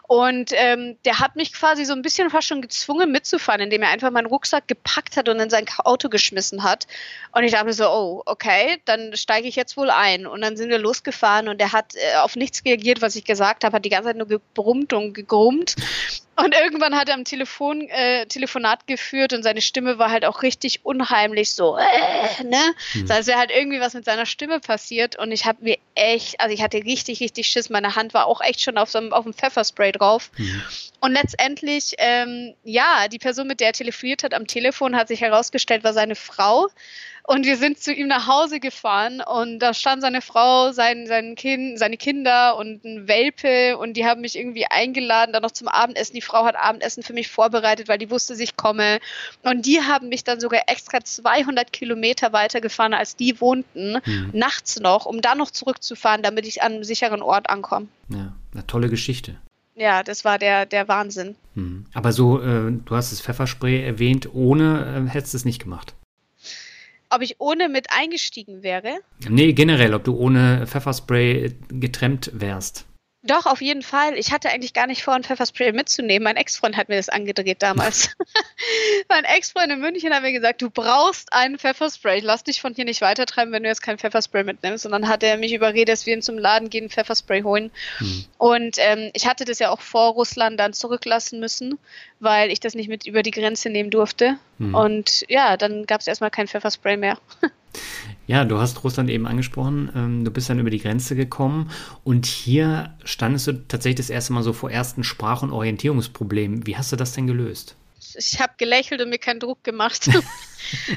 Und ähm, der hat mich quasi so ein bisschen fast schon gezwungen mitzufahren, indem er einfach meinen Rucksack gepackt hat und in sein Auto geschmissen hat. Und ich dachte mir so, oh, okay, dann steige ich jetzt wohl ein. Und dann sind wir losgefahren gefahren und er hat äh, auf nichts reagiert, was ich gesagt habe, hat die ganze Zeit nur gebrummt und gegrummt. Und irgendwann hat er am Telefon äh, Telefonat geführt und seine Stimme war halt auch richtig unheimlich so, äh, ne? Mhm. So, als wäre halt irgendwie was mit seiner Stimme passiert und ich habe mir echt, also ich hatte richtig, richtig Schiss. Meine Hand war auch echt schon auf so einem, auf dem Pfefferspray drauf. Mhm. Und letztendlich, ähm, ja, die Person, mit der er telefoniert hat am Telefon, hat sich herausgestellt, war seine Frau. Und wir sind zu ihm nach Hause gefahren und da stand seine Frau, sein, sein kind, seine Kinder und ein Welpe und die haben mich irgendwie eingeladen, dann noch zum Abendessen. Die Frau hat Abendessen für mich vorbereitet, weil die wusste, dass ich komme. Und die haben mich dann sogar extra 200 Kilometer weitergefahren, als die wohnten, mhm. nachts noch, um dann noch zurückzufahren, damit ich an einem sicheren Ort ankomme. Ja, eine tolle Geschichte. Ja, das war der, der Wahnsinn. Mhm. Aber so, äh, du hast das Pfefferspray erwähnt, ohne äh, hättest du es nicht gemacht ob ich ohne mit eingestiegen wäre? Nee, generell, ob du ohne Pfefferspray getrennt wärst. Doch, auf jeden Fall. Ich hatte eigentlich gar nicht vor, ein Pfefferspray mitzunehmen. Mein Ex-Freund hat mir das angedreht damals. [laughs] mein Ex-Freund in München hat mir gesagt, du brauchst einen Pfefferspray. Ich lass dich von hier nicht weitertreiben, wenn du jetzt kein Pfefferspray mitnimmst. Und dann hat er mich überredet, dass wir ihn zum Laden gehen, Pfefferspray holen. Hm. Und ähm, ich hatte das ja auch vor Russland dann zurücklassen müssen, weil ich das nicht mit über die Grenze nehmen durfte. Hm. Und ja, dann gab es erstmal kein Pfefferspray mehr. [laughs] Ja, du hast Russland eben angesprochen. Ähm, du bist dann über die Grenze gekommen und hier standest du tatsächlich das erste Mal so vor ersten Sprach- und Orientierungsproblemen. Wie hast du das denn gelöst? Ich habe gelächelt und mir keinen Druck gemacht. [laughs]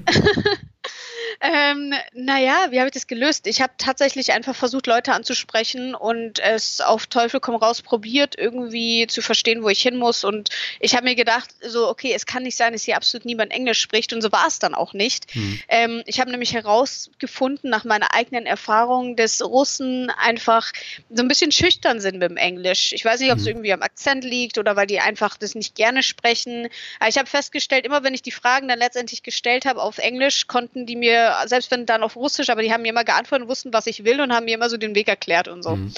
[laughs] Ähm, naja, wie habe ich das gelöst? Ich habe tatsächlich einfach versucht, Leute anzusprechen und es auf Teufel komm raus probiert, irgendwie zu verstehen, wo ich hin muss. Und ich habe mir gedacht, so, okay, es kann nicht sein, dass hier absolut niemand Englisch spricht. Und so war es dann auch nicht. Mhm. Ähm, ich habe nämlich herausgefunden, nach meiner eigenen Erfahrung, dass Russen einfach so ein bisschen schüchtern sind mit dem Englisch. Ich weiß nicht, ob es mhm. irgendwie am Akzent liegt oder weil die einfach das nicht gerne sprechen. Aber ich habe festgestellt, immer wenn ich die Fragen dann letztendlich gestellt habe auf Englisch, konnten die mir selbst wenn dann auf Russisch, aber die haben mir immer geantwortet und wussten, was ich will und haben mir immer so den Weg erklärt und so. Mhm.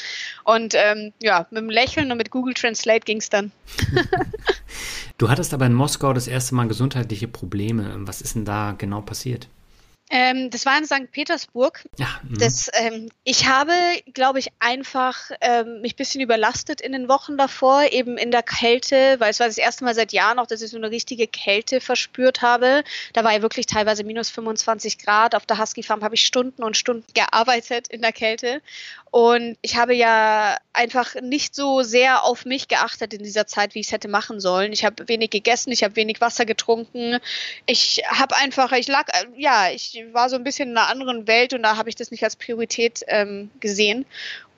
Und ähm, ja, mit dem Lächeln und mit Google Translate ging es dann. [laughs] du hattest aber in Moskau das erste Mal gesundheitliche Probleme. Was ist denn da genau passiert? Ähm, das war in St. Petersburg. Ja, mhm. das, ähm, ich habe, glaube ich, einfach ähm, mich ein bisschen überlastet in den Wochen davor, eben in der Kälte, weil es war das erste Mal seit Jahren auch, dass ich so eine richtige Kälte verspürt habe. Da war ja wirklich teilweise minus 25 Grad. Auf der Husky Farm habe ich Stunden und Stunden gearbeitet in der Kälte. Und ich habe ja einfach nicht so sehr auf mich geachtet in dieser Zeit, wie ich es hätte machen sollen. Ich habe wenig gegessen, ich habe wenig Wasser getrunken. Ich habe einfach, ich lag, ja, ich war so ein bisschen in einer anderen Welt und da habe ich das nicht als Priorität ähm, gesehen.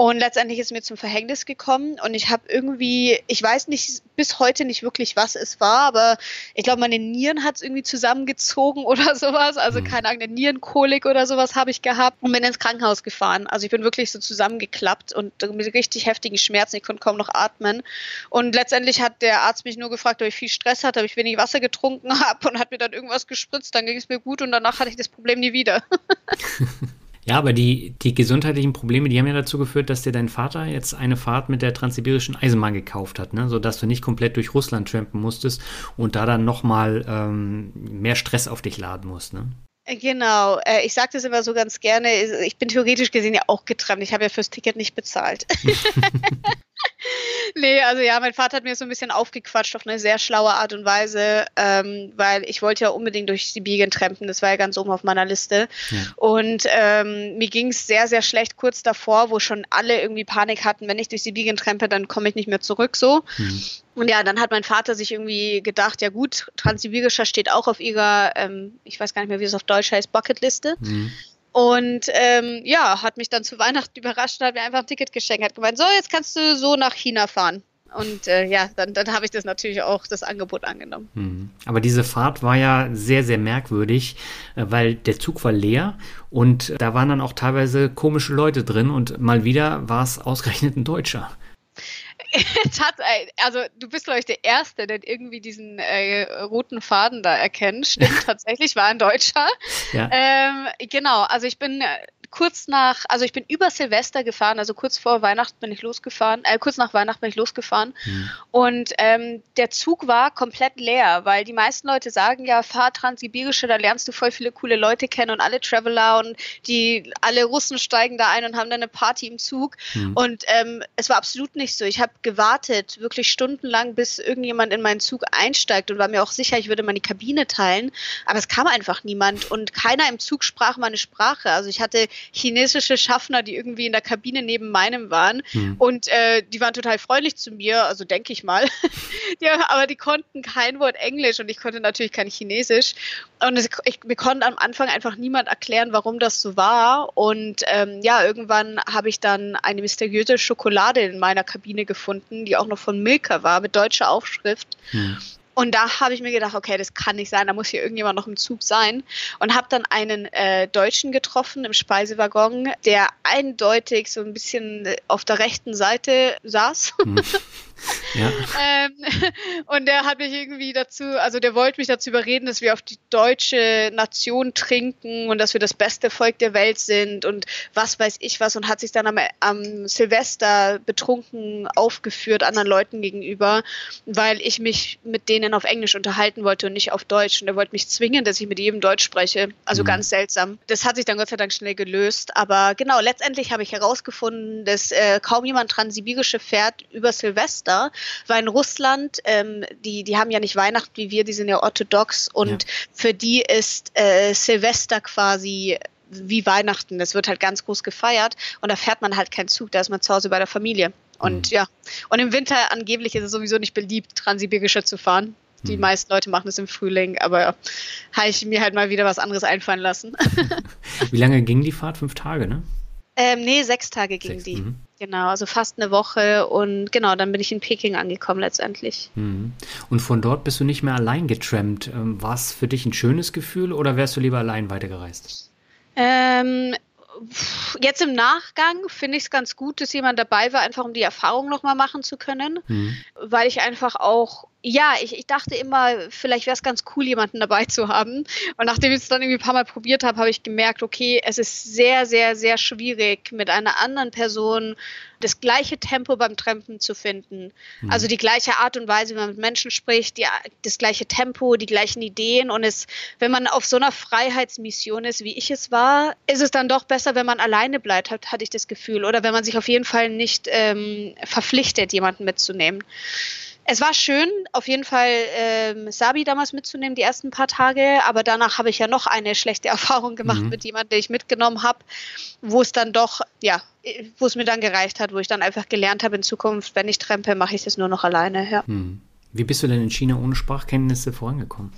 Und letztendlich ist mir zum Verhängnis gekommen und ich habe irgendwie, ich weiß nicht bis heute nicht wirklich, was es war, aber ich glaube, meine Nieren hat es irgendwie zusammengezogen [laughs] oder sowas. Also mhm. keine Ahnung, eine Nierenkolik oder sowas habe ich gehabt und bin ins Krankenhaus gefahren. Also ich bin wirklich so zusammengeklappt und mit richtig heftigen Schmerzen. Ich konnte kaum noch atmen. Und letztendlich hat der Arzt mich nur gefragt, ob ich viel Stress hatte, ob ich wenig Wasser getrunken [laughs] habe und hat mir dann irgendwas gespritzt. Dann ging es mir gut und danach hatte ich das Problem nie wieder. [laughs] Ja, aber die, die gesundheitlichen Probleme, die haben ja dazu geführt, dass dir dein Vater jetzt eine Fahrt mit der transsibirischen Eisenbahn gekauft hat, ne? sodass du nicht komplett durch Russland trampen musstest und da dann nochmal ähm, mehr Stress auf dich laden musst. Ne? Äh, genau, äh, ich sage das immer so ganz gerne, ich bin theoretisch gesehen ja auch getrennt, ich habe ja fürs Ticket nicht bezahlt. [laughs] [laughs] nee, also ja, mein Vater hat mir so ein bisschen aufgequatscht auf eine sehr schlaue Art und Weise, ähm, weil ich wollte ja unbedingt durch Sibirien trampen. Das war ja ganz oben auf meiner Liste. Ja. Und ähm, mir ging es sehr, sehr schlecht kurz davor, wo schon alle irgendwie Panik hatten, wenn ich durch Sibirien trempe, dann komme ich nicht mehr zurück so. Mhm. Und ja, dann hat mein Vater sich irgendwie gedacht, ja gut, Transsibirischer steht auch auf ihrer, ähm, ich weiß gar nicht mehr, wie es auf Deutsch heißt, Bucketliste. Mhm. Und ähm, ja, hat mich dann zu Weihnachten [laughs] überrascht und hat mir einfach ein Ticket geschenkt. Hat gemeint, so, jetzt kannst du so nach China fahren. Und äh, ja, dann, dann habe ich das natürlich auch, das Angebot angenommen. Mhm. Aber diese Fahrt war ja sehr, sehr merkwürdig, äh, weil der Zug war leer und da waren dann auch teilweise komische Leute drin und mal wieder war es ausgerechnet ein Deutscher. [laughs] also du bist, glaube ich, der Erste, der irgendwie diesen äh, roten Faden da erkennt. Stimmt, [laughs] tatsächlich war ein Deutscher. Ja. Ähm, genau, also ich bin äh, kurz nach, also ich bin über Silvester gefahren, also kurz vor Weihnachten bin ich losgefahren, äh, kurz nach Weihnachten bin ich losgefahren. Mhm. Und ähm, der Zug war komplett leer, weil die meisten Leute sagen ja, fahr Transsibirische, da lernst du voll viele coole Leute kennen und alle Traveler und die alle Russen steigen da ein und haben dann eine Party im Zug. Mhm. Und ähm, es war absolut nicht so. Ich habe gewartet, wirklich stundenlang, bis irgendjemand in meinen Zug einsteigt und war mir auch sicher, ich würde meine Kabine teilen. Aber es kam einfach niemand und keiner im Zug sprach meine Sprache. Also ich hatte chinesische Schaffner, die irgendwie in der Kabine neben meinem waren. Mhm. Und äh, die waren total freundlich zu mir, also denke ich mal. [laughs] ja, aber die konnten kein Wort Englisch und ich konnte natürlich kein Chinesisch. Und es, ich, mir konnte am Anfang einfach niemand erklären, warum das so war. Und ähm, ja, irgendwann habe ich dann eine mysteriöse Schokolade in meiner Kabine gefunden, die auch noch von Milka war, mit deutscher Aufschrift. Mhm. Und da habe ich mir gedacht, okay, das kann nicht sein, da muss hier irgendjemand noch im Zug sein. Und habe dann einen äh, Deutschen getroffen im Speisewaggon, der eindeutig so ein bisschen auf der rechten Seite saß. Mhm. [laughs] Ja. ähm, [laughs] und der hat mich irgendwie dazu, also der wollte mich dazu überreden, dass wir auf die deutsche Nation trinken und dass wir das beste Volk der Welt sind und was weiß ich was und hat sich dann am, am Silvester betrunken aufgeführt anderen Leuten gegenüber, weil ich mich mit denen auf Englisch unterhalten wollte und nicht auf Deutsch. Und er wollte mich zwingen, dass ich mit jedem Deutsch spreche. Also mhm. ganz seltsam. Das hat sich dann Gott sei Dank schnell gelöst. Aber genau, letztendlich habe ich herausgefunden, dass äh, kaum jemand transsibirische fährt über Silvester Silvester, weil in Russland, ähm, die, die haben ja nicht Weihnachten wie wir, die sind ja orthodox und ja. für die ist äh, Silvester quasi wie Weihnachten. Das wird halt ganz groß gefeiert und da fährt man halt keinen Zug, da ist man zu Hause bei der Familie. Und mhm. ja, und im Winter angeblich ist es sowieso nicht beliebt, Transsibirische zu fahren. Die mhm. meisten Leute machen es im Frühling, aber habe ich mir halt mal wieder was anderes einfallen lassen. [laughs] Wie lange ging die Fahrt? Fünf Tage, ne? Ähm, nee, sechs Tage ging sechs, die. Mhm. Genau, also fast eine Woche und genau, dann bin ich in Peking angekommen letztendlich. Mhm. Und von dort bist du nicht mehr allein getrampt. Ähm, war es für dich ein schönes Gefühl oder wärst du lieber allein weitergereist? Ähm, jetzt im Nachgang finde ich es ganz gut, dass jemand dabei war, einfach um die Erfahrung nochmal machen zu können, mhm. weil ich einfach auch ja, ich, ich dachte immer, vielleicht wäre es ganz cool, jemanden dabei zu haben. Und nachdem ich es dann irgendwie ein paar Mal probiert habe, habe ich gemerkt, okay, es ist sehr, sehr, sehr schwierig, mit einer anderen Person das gleiche Tempo beim Trampen zu finden. Mhm. Also die gleiche Art und Weise, wie man mit Menschen spricht, die, das gleiche Tempo, die gleichen Ideen. Und es, wenn man auf so einer Freiheitsmission ist, wie ich es war, ist es dann doch besser, wenn man alleine bleibt, hat, hatte ich das Gefühl. Oder wenn man sich auf jeden Fall nicht ähm, verpflichtet, jemanden mitzunehmen es war schön, auf jeden Fall ähm, Sabi damals mitzunehmen, die ersten paar Tage, aber danach habe ich ja noch eine schlechte [laughs] Erfahrung gemacht mhm. mit jemandem, den ich mitgenommen habe, wo es dann doch, ja, wo es mir dann gereicht hat, wo ich dann einfach gelernt habe, in Zukunft, wenn ich trempe, mache ich das nur noch alleine. Ja. Mhm. Wie bist du denn in China ohne Sprachkenntnisse vorangekommen?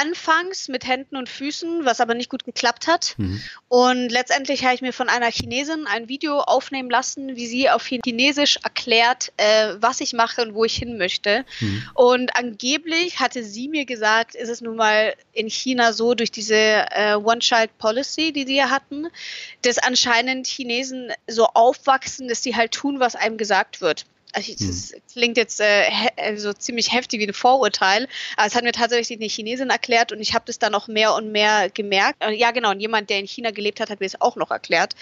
Anfangs mit Händen und Füßen, was aber nicht gut geklappt hat. Mhm. Und letztendlich habe ich mir von einer Chinesin ein Video aufnehmen lassen, wie sie auf Chinesisch erklärt, äh, was ich mache und wo ich hin möchte. Mhm. Und angeblich hatte sie mir gesagt, ist es nun mal in China so durch diese äh, One-Child-Policy, die sie ja hatten, dass anscheinend Chinesen so aufwachsen, dass sie halt tun, was einem gesagt wird also das hm. klingt jetzt äh, also ziemlich heftig wie ein Vorurteil, aber es hat mir tatsächlich eine Chinesin erklärt und ich habe das dann noch mehr und mehr gemerkt. Ja, genau, und jemand, der in China gelebt hat, hat mir das auch noch erklärt.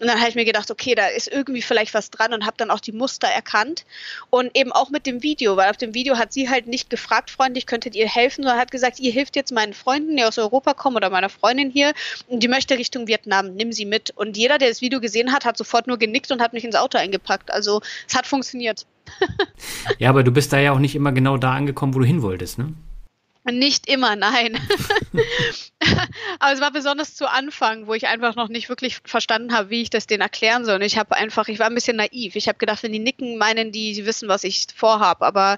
Und dann habe ich mir gedacht, okay, da ist irgendwie vielleicht was dran und habe dann auch die Muster erkannt und eben auch mit dem Video, weil auf dem Video hat sie halt nicht gefragt, freundlich, könntet ihr helfen, sondern hat gesagt, ihr hilft jetzt meinen Freunden, die aus Europa kommen oder meiner Freundin hier und die möchte Richtung Vietnam, nimm sie mit. Und jeder, der das Video gesehen hat, hat sofort nur genickt und hat mich ins Auto eingepackt. Also es hat funktioniert. [laughs] ja, aber du bist da ja auch nicht immer genau da angekommen, wo du hin wolltest, ne? Nicht immer, nein. [laughs] Aber es war besonders zu Anfang, wo ich einfach noch nicht wirklich verstanden habe, wie ich das denen erklären soll. Und ich habe einfach, ich war ein bisschen naiv. Ich habe gedacht, wenn die nicken, meinen die, sie wissen, was ich vorhabe. Aber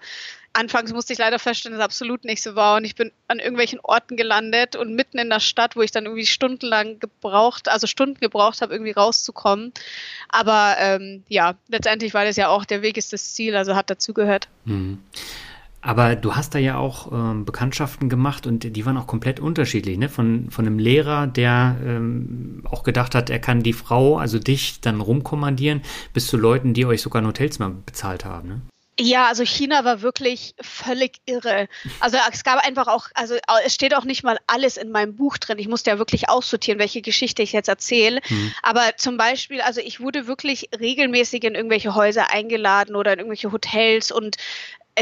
anfangs musste ich leider feststellen, dass es absolut nicht so war. Und ich bin an irgendwelchen Orten gelandet und mitten in der Stadt, wo ich dann irgendwie stundenlang gebraucht, also Stunden gebraucht habe, irgendwie rauszukommen. Aber ähm, ja, letztendlich war das ja auch, der Weg ist das Ziel, also hat dazugehört. Mhm. Aber du hast da ja auch ähm, Bekanntschaften gemacht und die waren auch komplett unterschiedlich, ne? Von, von einem Lehrer, der ähm, auch gedacht hat, er kann die Frau, also dich, dann rumkommandieren, bis zu Leuten, die euch sogar ein Hotelzimmer bezahlt haben, ne? Ja, also China war wirklich völlig irre. Also es gab einfach auch, also es steht auch nicht mal alles in meinem Buch drin. Ich musste ja wirklich aussortieren, welche Geschichte ich jetzt erzähle. Mhm. Aber zum Beispiel, also ich wurde wirklich regelmäßig in irgendwelche Häuser eingeladen oder in irgendwelche Hotels und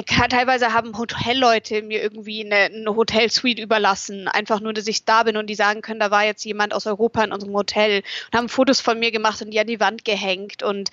teilweise haben Hotelleute mir irgendwie eine, eine Hotelsuite überlassen, einfach nur, dass ich da bin und die sagen können, da war jetzt jemand aus Europa in unserem Hotel und haben Fotos von mir gemacht und die an die Wand gehängt. Und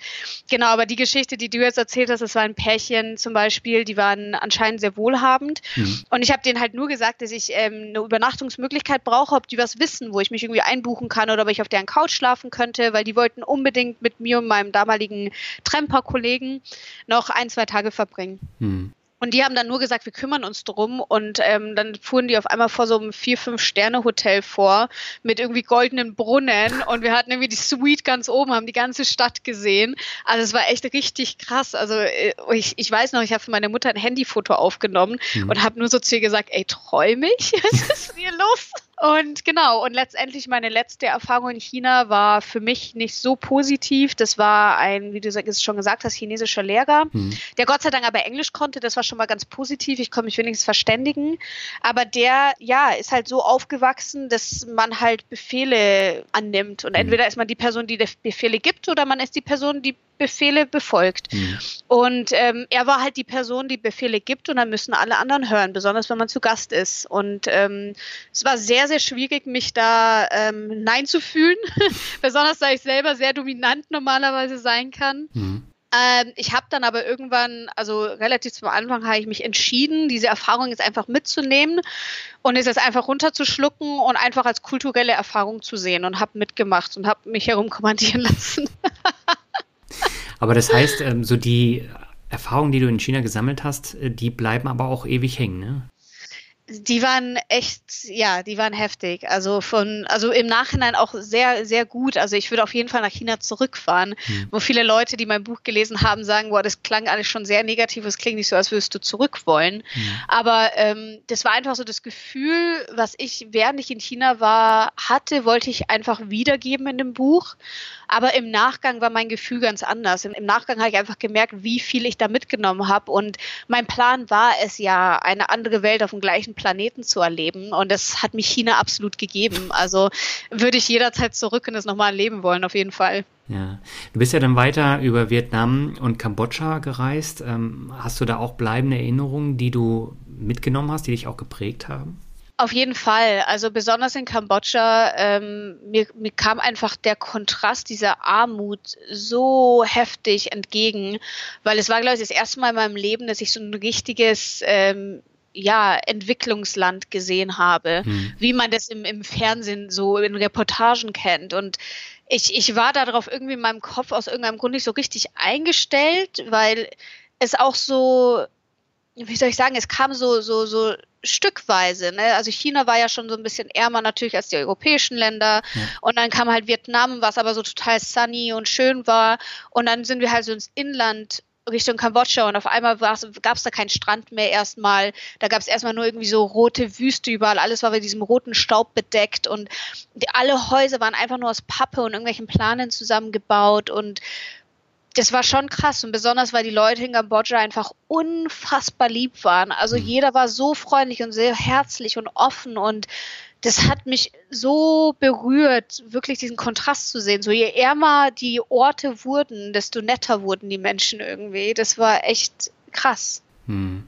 genau, aber die Geschichte, die du jetzt erzählt hast, das war ein Pärchen zum Beispiel, die waren anscheinend sehr wohlhabend. Mhm. Und ich habe denen halt nur gesagt, dass ich ähm, eine Übernachtungsmöglichkeit brauche, ob die was wissen, wo ich mich irgendwie einbuchen kann oder ob ich auf deren Couch schlafen könnte, weil die wollten unbedingt mit mir und meinem damaligen Tremper-Kollegen noch ein, zwei Tage verbringen. Mhm. Und die haben dann nur gesagt, wir kümmern uns drum. Und ähm, dann fuhren die auf einmal vor so einem vier, fünf Sterne Hotel vor mit irgendwie goldenen Brunnen. Und wir hatten irgendwie die Suite ganz oben, haben die ganze Stadt gesehen. Also es war echt richtig krass. Also äh, ich, ich weiß noch, ich habe für meine Mutter ein Handyfoto aufgenommen mhm. und habe nur so zu ihr gesagt, ey, träume ich? [laughs] Was ist hier los? Und genau, und letztendlich meine letzte Erfahrung in China war für mich nicht so positiv. Das war ein, wie du schon gesagt hast, chinesischer Lehrer, mhm. der Gott sei Dank aber Englisch konnte. Das war schon mal ganz positiv. Ich konnte mich wenigstens verständigen. Aber der, ja, ist halt so aufgewachsen, dass man halt Befehle annimmt. Und mhm. entweder ist man die Person, die Befehle gibt, oder man ist die Person, die Befehle befolgt. Mhm. Und ähm, er war halt die Person, die Befehle gibt und dann müssen alle anderen hören, besonders wenn man zu Gast ist. Und ähm, es war sehr, sehr schwierig, mich da ähm, Nein zu fühlen, [laughs] besonders da ich selber sehr dominant normalerweise sein kann. Mhm. Ähm, ich habe dann aber irgendwann, also relativ zum Anfang, habe ich mich entschieden, diese Erfahrung jetzt einfach mitzunehmen und es jetzt einfach runterzuschlucken und einfach als kulturelle Erfahrung zu sehen und habe mitgemacht und habe mich herumkommandieren [laughs] lassen. Aber das heißt, ähm, so die Erfahrungen, die du in China gesammelt hast, äh, die bleiben aber auch ewig hängen, ne? Die waren echt, ja, die waren heftig. Also von, also im Nachhinein auch sehr, sehr gut. Also ich würde auf jeden Fall nach China zurückfahren, hm. wo viele Leute, die mein Buch gelesen haben, sagen, boah, das klang alles schon sehr negativ, es klingt nicht so, als würdest du zurück wollen. Hm. Aber ähm, das war einfach so das Gefühl, was ich, während ich in China war, hatte, wollte ich einfach wiedergeben in dem Buch. Aber im Nachgang war mein Gefühl ganz anders. Im, im Nachgang habe ich einfach gemerkt, wie viel ich da mitgenommen habe. Und mein Plan war es ja, eine andere Welt auf dem gleichen Planeten zu erleben. Und das hat mich China absolut gegeben. Also würde ich jederzeit zurück und das nochmal erleben wollen, auf jeden Fall. Ja, du bist ja dann weiter über Vietnam und Kambodscha gereist. Ähm, hast du da auch bleibende Erinnerungen, die du mitgenommen hast, die dich auch geprägt haben? Auf jeden Fall. Also besonders in Kambodscha, ähm, mir, mir kam einfach der Kontrast dieser Armut so heftig entgegen, weil es war, glaube ich, das erste Mal in meinem Leben, dass ich so ein richtiges ähm, ja, Entwicklungsland gesehen habe, hm. wie man das im, im Fernsehen so in Reportagen kennt. Und ich, ich war darauf irgendwie in meinem Kopf aus irgendeinem Grund nicht so richtig eingestellt, weil es auch so wie soll ich sagen, es kam so, so, so stückweise. Ne? Also China war ja schon so ein bisschen ärmer natürlich als die europäischen Länder. Ja. Und dann kam halt Vietnam, was aber so total sunny und schön war. Und dann sind wir halt so ins Inland Richtung Kambodscha und auf einmal gab es da keinen Strand mehr erstmal. Da gab es erstmal nur irgendwie so rote Wüste überall. Alles war mit diesem roten Staub bedeckt und die, alle Häuser waren einfach nur aus Pappe und irgendwelchen Planen zusammengebaut und das war schon krass und besonders, weil die Leute in Kambodscha einfach unfassbar lieb waren. Also mhm. jeder war so freundlich und sehr herzlich und offen und das hat mich so berührt, wirklich diesen Kontrast zu sehen. So je ärmer die Orte wurden, desto netter wurden die Menschen irgendwie. Das war echt krass. Mhm.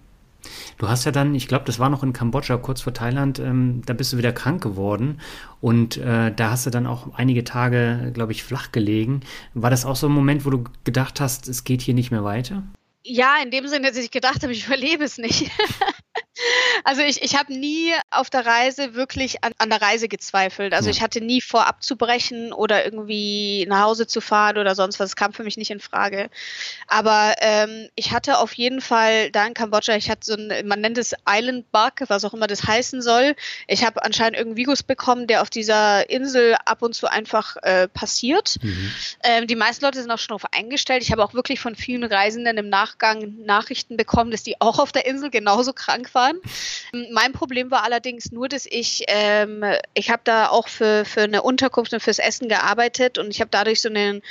Du hast ja dann, ich glaube, das war noch in Kambodscha, kurz vor Thailand, ähm, da bist du wieder krank geworden und äh, da hast du dann auch einige Tage, glaube ich, flach gelegen. War das auch so ein Moment, wo du gedacht hast, es geht hier nicht mehr weiter? Ja, in dem Sinne, dass ich gedacht habe, ich überlebe es nicht. [laughs] Also ich, ich habe nie auf der Reise wirklich an, an der Reise gezweifelt. Also ja. ich hatte nie vor abzubrechen oder irgendwie nach Hause zu fahren oder sonst was. Das kam für mich nicht in Frage. Aber ähm, ich hatte auf jeden Fall da in Kambodscha, ich hatte so ein, man nennt es Island Bug, was auch immer das heißen soll. Ich habe anscheinend irgendeinen Virus bekommen, der auf dieser Insel ab und zu einfach äh, passiert. Mhm. Ähm, die meisten Leute sind auch schon darauf eingestellt. Ich habe auch wirklich von vielen Reisenden im Nachgang Nachrichten bekommen, dass die auch auf der Insel genauso krank waren waren. Mein Problem war allerdings nur, dass ich, ähm, ich habe da auch für, für eine Unterkunft und fürs Essen gearbeitet und ich habe dadurch so einen,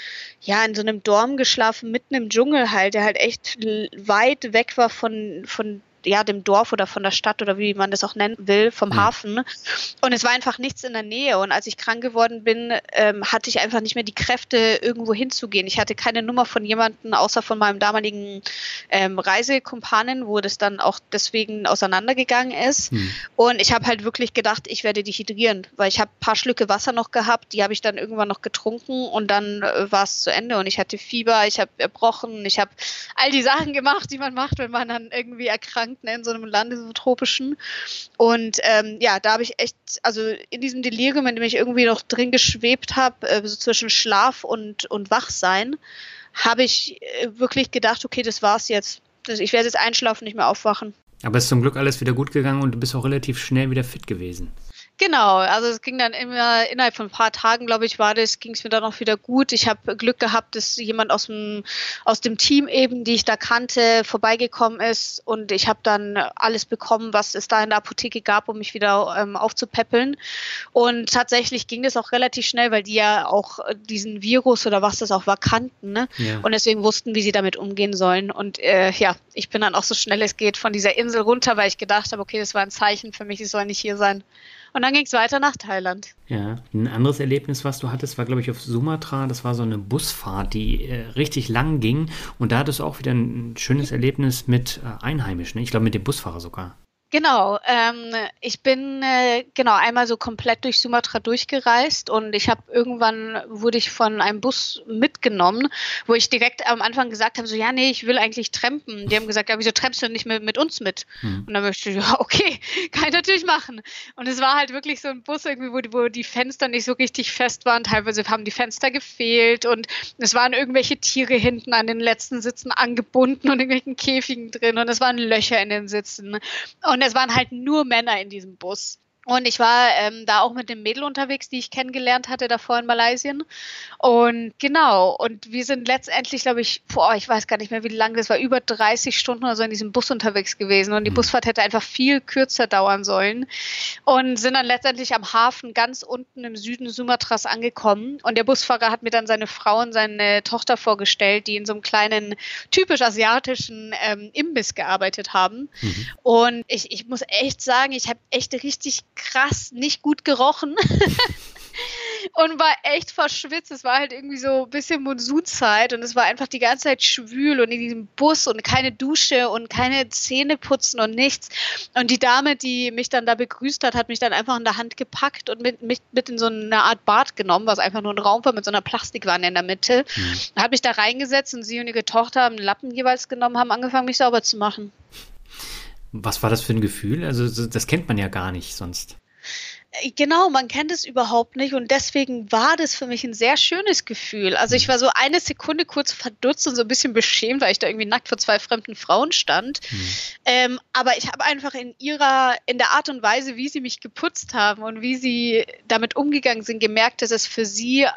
ja, in so einem Dorm geschlafen, mitten im Dschungel halt, der halt echt weit weg war von, von ja, dem Dorf oder von der Stadt oder wie man das auch nennen will, vom ja. Hafen. Und es war einfach nichts in der Nähe. Und als ich krank geworden bin, ähm, hatte ich einfach nicht mehr die Kräfte, irgendwo hinzugehen. Ich hatte keine Nummer von jemandem, außer von meinem damaligen ähm, Reisekumpanen, wo das dann auch deswegen auseinandergegangen ist. Hm. Und ich habe halt wirklich gedacht, ich werde dehydrieren, weil ich habe ein paar Schlücke Wasser noch gehabt, die habe ich dann irgendwann noch getrunken und dann äh, war es zu Ende. Und ich hatte Fieber, ich habe erbrochen, ich habe all die Sachen gemacht, die man macht, wenn man dann irgendwie erkrankt Kontinenten, in so einem Land, in so tropischen. Und ähm, ja, da habe ich echt, also in diesem Delirium, in dem ich irgendwie noch drin geschwebt habe, äh, so zwischen Schlaf und, und Wachsein, habe ich äh, wirklich gedacht, okay, das war's jetzt. Ich werde jetzt einschlafen, nicht mehr aufwachen. Aber es ist zum Glück alles wieder gut gegangen und du bist auch relativ schnell wieder fit gewesen. Genau, also es ging dann immer innerhalb von ein paar Tagen, glaube ich, war das, ging es mir dann auch wieder gut. Ich habe Glück gehabt, dass jemand aus dem aus dem Team eben, die ich da kannte, vorbeigekommen ist und ich habe dann alles bekommen, was es da in der Apotheke gab, um mich wieder ähm, aufzupäppeln. Und tatsächlich ging das auch relativ schnell, weil die ja auch diesen Virus oder was das auch war kannten, ne? Ja. Und deswegen wussten, wie sie damit umgehen sollen. Und äh, ja, ich bin dann auch so schnell es geht von dieser Insel runter, weil ich gedacht habe, okay, das war ein Zeichen für mich, ich soll nicht hier sein. Und dann ging es weiter nach Thailand. Ja, ein anderes Erlebnis, was du hattest, war, glaube ich, auf Sumatra. Das war so eine Busfahrt, die äh, richtig lang ging. Und da hattest du auch wieder ein schönes Erlebnis mit äh, Einheimischen. Ich glaube, mit dem Busfahrer sogar. Genau, ähm, ich bin äh, genau einmal so komplett durch Sumatra durchgereist und ich habe irgendwann wurde ich von einem Bus mitgenommen, wo ich direkt am Anfang gesagt habe, so ja, nee, ich will eigentlich trampen. Die haben gesagt, ja, wieso trampst du nicht mit, mit uns mit? Mhm. Und dann möchte ich, ja, okay, [laughs] kann ich natürlich machen. Und es war halt wirklich so ein Bus irgendwie, wo die, wo die Fenster nicht so richtig fest waren. Teilweise haben die Fenster gefehlt und es waren irgendwelche Tiere hinten an den letzten Sitzen angebunden und irgendwelchen Käfigen drin und es waren Löcher in den Sitzen. Und und es waren halt nur Männer in diesem Bus. Und ich war ähm, da auch mit dem Mädel unterwegs, die ich kennengelernt hatte davor in Malaysia. Und genau, und wir sind letztendlich, glaube ich, boah, ich weiß gar nicht mehr, wie lange das war, über 30 Stunden oder so in diesem Bus unterwegs gewesen. Und die mhm. Busfahrt hätte einfach viel kürzer dauern sollen. Und sind dann letztendlich am Hafen ganz unten im Süden Sumatras angekommen. Und der Busfahrer hat mir dann seine Frau und seine Tochter vorgestellt, die in so einem kleinen, typisch asiatischen ähm, Imbiss gearbeitet haben. Mhm. Und ich, ich muss echt sagen, ich habe echt richtig krass nicht gut gerochen. [laughs] und war echt verschwitzt. Es war halt irgendwie so ein bisschen Monsunzeit und es war einfach die ganze Zeit schwül und in diesem Bus und keine Dusche und keine Zähne putzen und nichts. Und die Dame, die mich dann da begrüßt hat, hat mich dann einfach in der Hand gepackt und mit, mit, mit in so eine Art Bad genommen, was einfach nur ein Raum war mit so einer Plastikwanne in der Mitte. Mhm. Hat mich da reingesetzt und sie und ihre Tochter haben einen Lappen jeweils genommen, haben angefangen, mich sauber zu machen. Was war das für ein Gefühl? Also das kennt man ja gar nicht sonst. Äh, genau, man kennt es überhaupt nicht und deswegen war das für mich ein sehr schönes Gefühl. Also ich mhm. war so eine Sekunde kurz verdutzt und so ein bisschen beschämt, weil ich da irgendwie nackt vor zwei fremden Frauen stand. Mhm. Ähm, aber ich habe einfach in ihrer, in der Art und Weise, wie sie mich geputzt haben und wie sie damit umgegangen sind, gemerkt, dass es für sie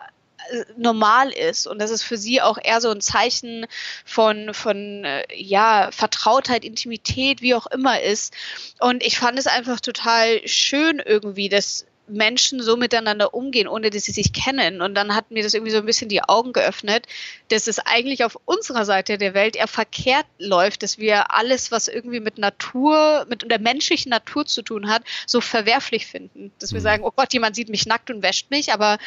normal ist und das ist für sie auch eher so ein Zeichen von, von äh, ja, Vertrautheit, Intimität, wie auch immer ist. Und ich fand es einfach total schön irgendwie, dass Menschen so miteinander umgehen, ohne dass sie sich kennen. Und dann hat mir das irgendwie so ein bisschen die Augen geöffnet, dass es eigentlich auf unserer Seite der Welt eher verkehrt läuft, dass wir alles, was irgendwie mit Natur, mit der menschlichen Natur zu tun hat, so verwerflich finden. Dass wir mhm. sagen, oh Gott, jemand sieht mich nackt und wäscht mich, aber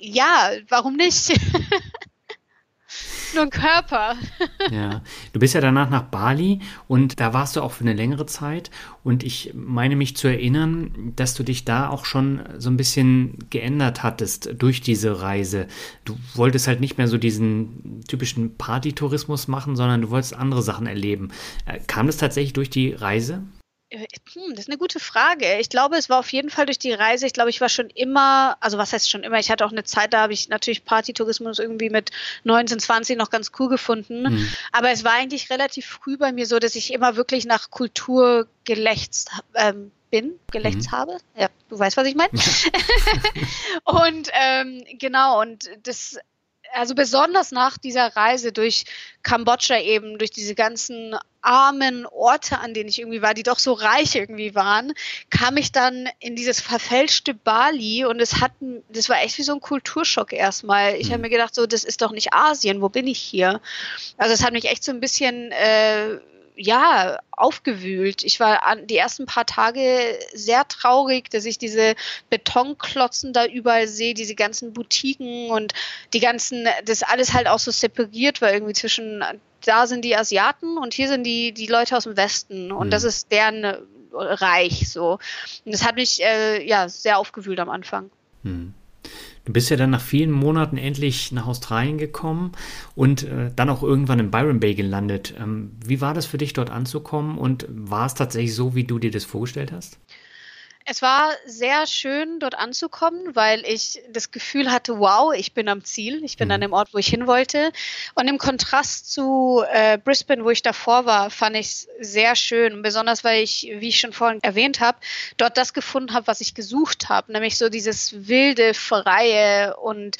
ja, warum nicht? [laughs] nur ein Körper. [laughs] ja, du bist ja danach nach Bali und da warst du auch für eine längere Zeit und ich meine mich zu erinnern, dass du dich da auch schon so ein bisschen geändert hattest durch diese Reise. Du wolltest halt nicht mehr so diesen typischen Partytourismus machen, sondern du wolltest andere Sachen erleben. Äh, kam das tatsächlich durch die Reise? Äh, hm, das ist eine gute Frage. Ich glaube, es war auf jeden Fall durch die Reise. Ich glaube, ich war schon immer, also was heißt schon immer? Ich hatte auch eine Zeit, da habe ich natürlich Partytourismus irgendwie mit 19, 20 noch ganz cool gefunden. Mhm. Aber es war eigentlich relativ früh bei mir so, dass ich immer wirklich nach Kultur gelächzt ähm, bin, gelächzt mhm. habe. Ja, du weißt, was ich meine. [laughs] [laughs] und ähm, genau, und das also besonders nach dieser Reise durch Kambodscha eben, durch diese ganzen armen Orte, an denen ich irgendwie war, die doch so reich irgendwie waren, kam ich dann in dieses verfälschte Bali und es hat, das war echt wie so ein Kulturschock erstmal. Ich mhm. habe mir gedacht, so, das ist doch nicht Asien, wo bin ich hier? Also es hat mich echt so ein bisschen äh, ja, aufgewühlt. Ich war an, die ersten paar Tage sehr traurig, dass ich diese Betonklotzen da überall sehe, diese ganzen Boutiquen und die ganzen, das alles halt auch so separiert war irgendwie zwischen, da sind die Asiaten und hier sind die, die Leute aus dem Westen und mhm. das ist deren Reich so. Und das hat mich äh, ja sehr aufgewühlt am Anfang. Mhm. Du bist ja dann nach vielen Monaten endlich nach Australien gekommen und äh, dann auch irgendwann in Byron Bay gelandet. Ähm, wie war das für dich dort anzukommen und war es tatsächlich so, wie du dir das vorgestellt hast? Es war sehr schön, dort anzukommen, weil ich das Gefühl hatte, wow, ich bin am Ziel, ich bin mhm. an dem Ort, wo ich hin wollte. Und im Kontrast zu äh, Brisbane, wo ich davor war, fand ich es sehr schön. Besonders, weil ich, wie ich schon vorhin erwähnt habe, dort das gefunden habe, was ich gesucht habe, nämlich so dieses wilde, freie und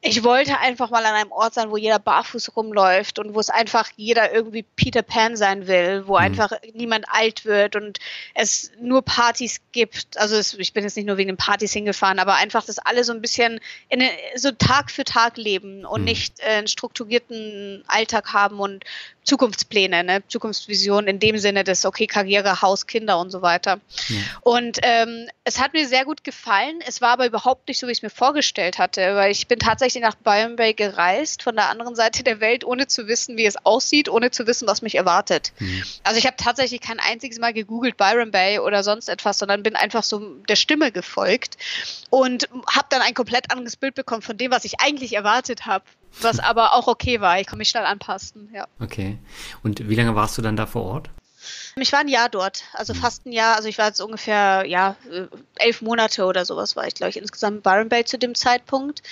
ich wollte einfach mal an einem Ort sein, wo jeder barfuß rumläuft und wo es einfach jeder irgendwie Peter Pan sein will, wo mhm. einfach niemand alt wird und es nur Partys gibt. Also es, ich bin jetzt nicht nur wegen den Partys hingefahren, aber einfach, dass alle so ein bisschen in, so Tag für Tag leben und mhm. nicht äh, einen strukturierten Alltag haben und Zukunftspläne, ne? Zukunftsvision in dem Sinne des, okay, Karriere, Haus, Kinder und so weiter. Ja. Und ähm, es hat mir sehr gut gefallen. Es war aber überhaupt nicht so, wie ich es mir vorgestellt hatte, weil ich bin tatsächlich nach Byron Bay gereist, von der anderen Seite der Welt, ohne zu wissen, wie es aussieht, ohne zu wissen, was mich erwartet. Mhm. Also ich habe tatsächlich kein einziges Mal gegoogelt Byron Bay oder sonst etwas, sondern bin einfach so der Stimme gefolgt und habe dann ein komplett anderes Bild bekommen von dem, was ich eigentlich erwartet habe was [laughs] aber auch okay war. Ich konnte mich schnell anpassen, ja. Okay. Und wie lange warst du dann da vor Ort? Ich war ein Jahr dort, also mhm. fast ein Jahr. Also ich war jetzt ungefähr, ja, äh, elf Monate oder sowas war ich, glaube ich, insgesamt in Byron Bay zu dem Zeitpunkt.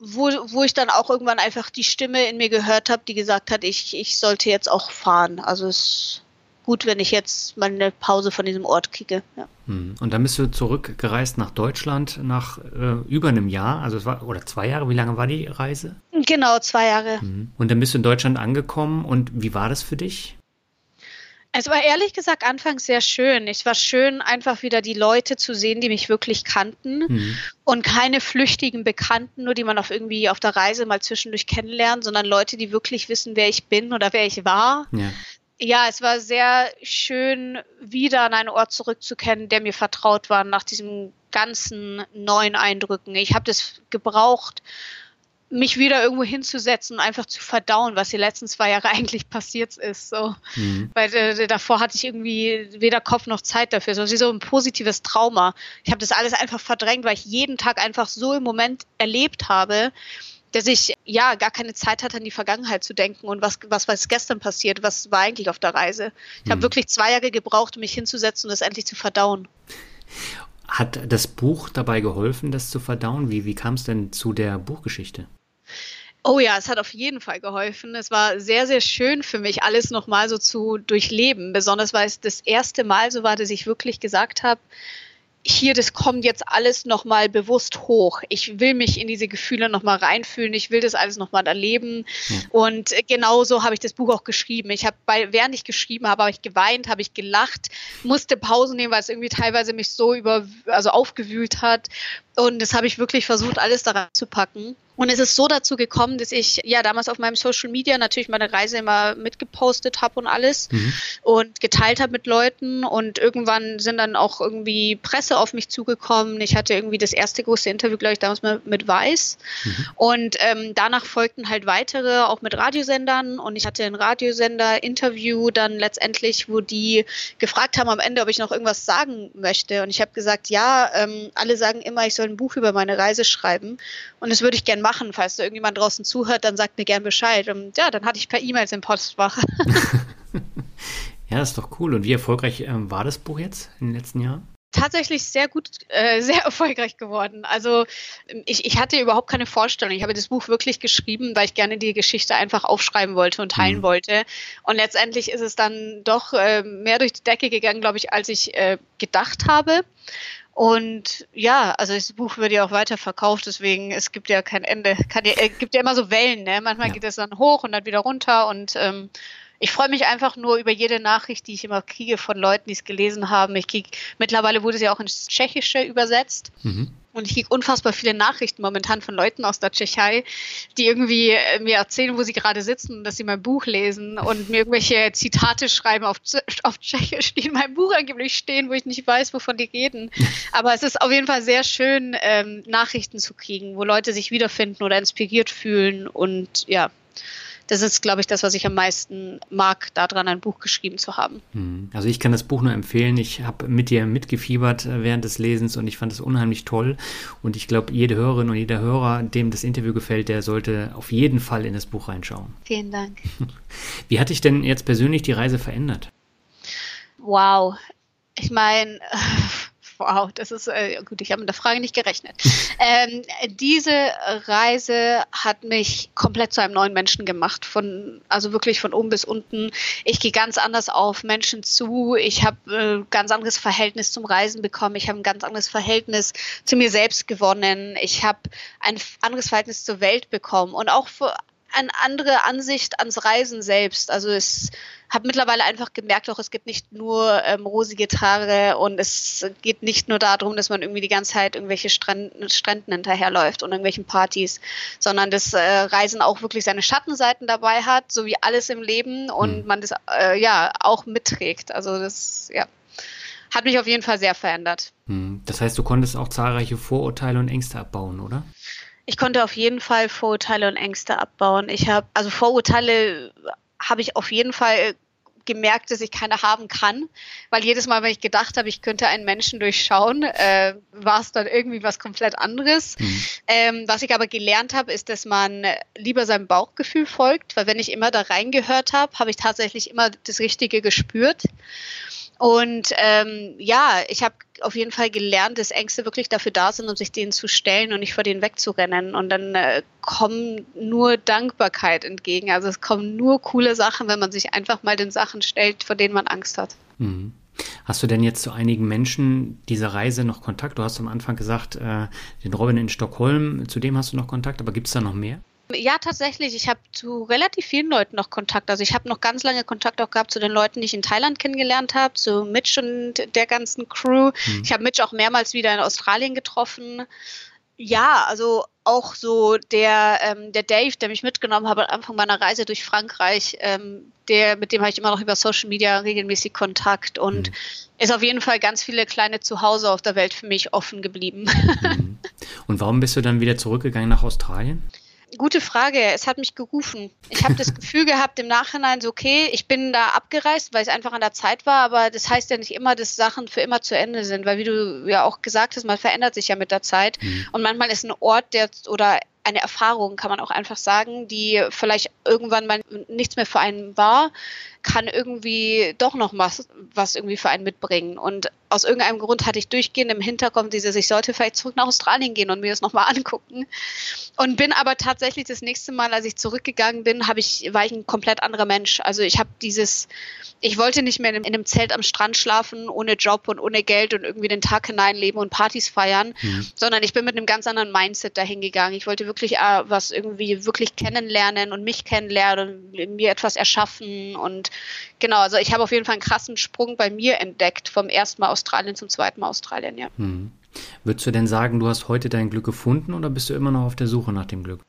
Wo, wo ich dann auch irgendwann einfach die Stimme in mir gehört habe, die gesagt hat, ich, ich sollte jetzt auch fahren. Also es gut, wenn ich jetzt mal eine Pause von diesem Ort kriege. Ja. Hm. Und dann bist du zurückgereist nach Deutschland nach äh, über einem Jahr, also es war oder zwei Jahre. Wie lange war die Reise? Genau, zwei Jahre. Hm. Und dann bist du in Deutschland angekommen und wie war das für dich? Es war ehrlich gesagt anfangs sehr schön. Es war schön, einfach wieder die Leute zu sehen, die mich wirklich kannten mhm. und keine flüchtigen Bekannten, nur die man auf irgendwie auf der Reise mal zwischendurch kennenlernt, sondern Leute, die wirklich wissen, wer ich bin oder wer ich war. Ja ja, es war sehr schön, wieder an einen Ort zurückzukehren, der mir vertraut war, nach diesen ganzen neuen Eindrücken. Ich habe das gebraucht, mich wieder irgendwo hinzusetzen und einfach zu verdauen, was die letzten zwei Jahre [laughs] eigentlich passiert ist. So. Mhm. Weil äh, davor hatte ich irgendwie weder Kopf noch Zeit dafür. So wie so ein positives Trauma. Ich habe das alles einfach verdrängt, weil ich jeden Tag einfach so im Moment erlebt habe dass ich ja gar keine Zeit hatte, an die Vergangenheit zu denken und was, was, was gestern passiert, was war eigentlich auf der Reise. Ich hm. habe wirklich zwei Jahre gebraucht, um mich hinzusetzen und das endlich zu verdauen. Hat das Buch dabei geholfen, das zu verdauen? Wie, wie kam es denn zu der Buchgeschichte? Oh ja, es hat auf jeden Fall geholfen. Es war sehr, sehr schön für mich, alles nochmal so zu durchleben. Besonders weil es das erste Mal so war, dass ich wirklich gesagt habe, hier, das kommt jetzt alles nochmal bewusst hoch. Ich will mich in diese Gefühle nochmal reinfühlen. Ich will das alles nochmal erleben. Ja. Und genauso habe ich das Buch auch geschrieben. Ich habe, während ich geschrieben habe, habe ich geweint, habe ich gelacht, musste Pausen nehmen, weil es irgendwie teilweise mich so über, also aufgewühlt hat. Und das habe ich wirklich versucht, alles da reinzupacken. Und es ist so dazu gekommen, dass ich ja damals auf meinem Social Media natürlich meine Reise immer mitgepostet habe und alles mhm. und geteilt habe mit Leuten. Und irgendwann sind dann auch irgendwie Presse auf mich zugekommen. Ich hatte irgendwie das erste große Interview, glaube ich, damals mal mit Weiß. Mhm. Und ähm, danach folgten halt weitere, auch mit Radiosendern. Und ich hatte ein Radiosender-Interview dann letztendlich, wo die gefragt haben am Ende, ob ich noch irgendwas sagen möchte. Und ich habe gesagt, ja, ähm, alle sagen immer, ich soll ein Buch über meine Reise schreiben. Und das würde ich gerne machen. Falls da irgendjemand draußen zuhört, dann sagt mir gern Bescheid. Und ja, dann hatte ich per E-Mails im Postfach. [laughs] ja, das ist doch cool. Und wie erfolgreich ähm, war das Buch jetzt in den letzten Jahren? tatsächlich sehr gut, äh, [laughs] sehr erfolgreich geworden. Also ich, ich hatte überhaupt keine Vorstellung. Ich habe das Buch wirklich geschrieben, weil ich gerne die Geschichte einfach aufschreiben wollte und teilen mhm. wollte. Und letztendlich ist es dann doch äh, mehr durch die Decke gegangen, glaube ich, als ich äh, gedacht habe. Und ja, also das Buch wird ja auch weiter verkauft, deswegen es gibt ja kein Ende. Kann ja, es gibt ja immer so Wellen, ne? Manchmal ja. geht es dann hoch und dann wieder runter und ähm, ich freue mich einfach nur über jede Nachricht, die ich immer kriege von Leuten, die es gelesen haben. Ich kriege, mittlerweile wurde es ja auch ins Tschechische übersetzt. Mhm. Und ich kriege unfassbar viele Nachrichten momentan von Leuten aus der Tschechei, die irgendwie äh, mir erzählen, wo sie gerade sitzen, dass sie mein Buch lesen und mir irgendwelche Zitate schreiben auf, auf Tschechisch, die in meinem Buch angeblich stehen, wo ich nicht weiß, wovon die reden. [laughs] Aber es ist auf jeden Fall sehr schön, ähm, Nachrichten zu kriegen, wo Leute sich wiederfinden oder inspiriert fühlen und ja das ist, glaube ich, das, was ich am meisten mag, daran ein Buch geschrieben zu haben. Hm. Also ich kann das Buch nur empfehlen. Ich habe mit dir mitgefiebert äh, während des Lesens und ich fand es unheimlich toll. Und ich glaube, jede Hörerin und jeder Hörer, dem das Interview gefällt, der sollte auf jeden Fall in das Buch reinschauen. [laughs] Vielen Dank. Wie hat dich denn jetzt persönlich die Reise verändert? Wow. Ich meine, [laughs] Wow, das ist äh, gut, ich habe mit der Frage nicht gerechnet. [laughs] ähm, diese Reise hat mich komplett zu einem neuen Menschen gemacht, von also wirklich von oben bis unten. Ich gehe ganz anders auf Menschen zu. Ich habe äh, ganz anderes Verhältnis zum Reisen bekommen. Ich habe ein ganz anderes Verhältnis zu mir selbst gewonnen. Ich habe ein anderes Verhältnis zur Welt bekommen und auch für eine andere Ansicht ans Reisen selbst. Also es habe mittlerweile einfach gemerkt, auch es gibt nicht nur ähm, rosige Tage und es geht nicht nur darum, dass man irgendwie die ganze Zeit irgendwelche Stränden, Stränden hinterherläuft und irgendwelchen Partys, sondern dass äh, Reisen auch wirklich seine Schattenseiten dabei hat, so wie alles im Leben und mhm. man das äh, ja auch mitträgt. Also das ja hat mich auf jeden Fall sehr verändert. Mhm. Das heißt, du konntest auch zahlreiche Vorurteile und Ängste abbauen, oder? Ich konnte auf jeden Fall Vorurteile und Ängste abbauen. Ich habe, also Vorurteile habe ich auf jeden Fall gemerkt, dass ich keine haben kann, weil jedes Mal, wenn ich gedacht habe, ich könnte einen Menschen durchschauen, äh, war es dann irgendwie was komplett anderes. Mhm. Ähm, was ich aber gelernt habe, ist, dass man lieber seinem Bauchgefühl folgt, weil wenn ich immer da reingehört habe, habe ich tatsächlich immer das Richtige gespürt. Und ähm, ja, ich habe auf jeden Fall gelernt, dass Ängste wirklich dafür da sind, um sich denen zu stellen und nicht vor denen wegzurennen. Und dann äh, kommen nur Dankbarkeit entgegen. Also es kommen nur coole Sachen, wenn man sich einfach mal den Sachen stellt, vor denen man Angst hat. Mhm. Hast du denn jetzt zu einigen Menschen dieser Reise noch Kontakt? Du hast am Anfang gesagt, äh, den Robin in Stockholm, zu dem hast du noch Kontakt, aber gibt es da noch mehr? Ja, tatsächlich. Ich habe zu relativ vielen Leuten noch Kontakt. Also ich habe noch ganz lange Kontakt auch gehabt zu den Leuten, die ich in Thailand kennengelernt habe, zu Mitch und der ganzen Crew. Mhm. Ich habe Mitch auch mehrmals wieder in Australien getroffen. Ja, also auch so der, ähm, der Dave, der mich mitgenommen hat am Anfang meiner Reise durch Frankreich, ähm, der, mit dem habe ich immer noch über Social Media regelmäßig Kontakt und mhm. ist auf jeden Fall ganz viele kleine Zuhause auf der Welt für mich offen geblieben. Mhm. Und warum bist du dann wieder zurückgegangen nach Australien? Gute Frage. Es hat mich gerufen. Ich habe das Gefühl gehabt im Nachhinein so, okay, ich bin da abgereist, weil es einfach an der Zeit war, aber das heißt ja nicht immer, dass Sachen für immer zu Ende sind, weil wie du ja auch gesagt hast, man verändert sich ja mit der Zeit mhm. und manchmal ist ein Ort, der oder eine Erfahrung, kann man auch einfach sagen, die vielleicht irgendwann mal nichts mehr für einen war, kann irgendwie doch noch was, was irgendwie für einen mitbringen. Und aus irgendeinem Grund hatte ich durchgehend im Hinterkopf dieses, ich sollte vielleicht zurück nach Australien gehen und mir das nochmal [laughs] angucken. Und bin aber tatsächlich das nächste Mal, als ich zurückgegangen bin, habe ich, war ich ein komplett anderer Mensch. Also ich habe dieses, ich wollte nicht mehr in einem Zelt am Strand schlafen, ohne Job und ohne Geld und irgendwie den Tag hineinleben und Partys feiern, mhm. sondern ich bin mit einem ganz anderen Mindset dahin gegangen. Ich wollte wirklich äh, was irgendwie wirklich kennenlernen und mich kennenlernen und mir etwas erschaffen und genau, also ich habe auf jeden Fall einen krassen Sprung bei mir entdeckt vom ersten Mal Australien zum zweiten Mal Australien, ja. Mhm. Würdest du denn sagen, du hast heute dein Glück gefunden oder bist du immer noch auf der Suche nach dem Glück?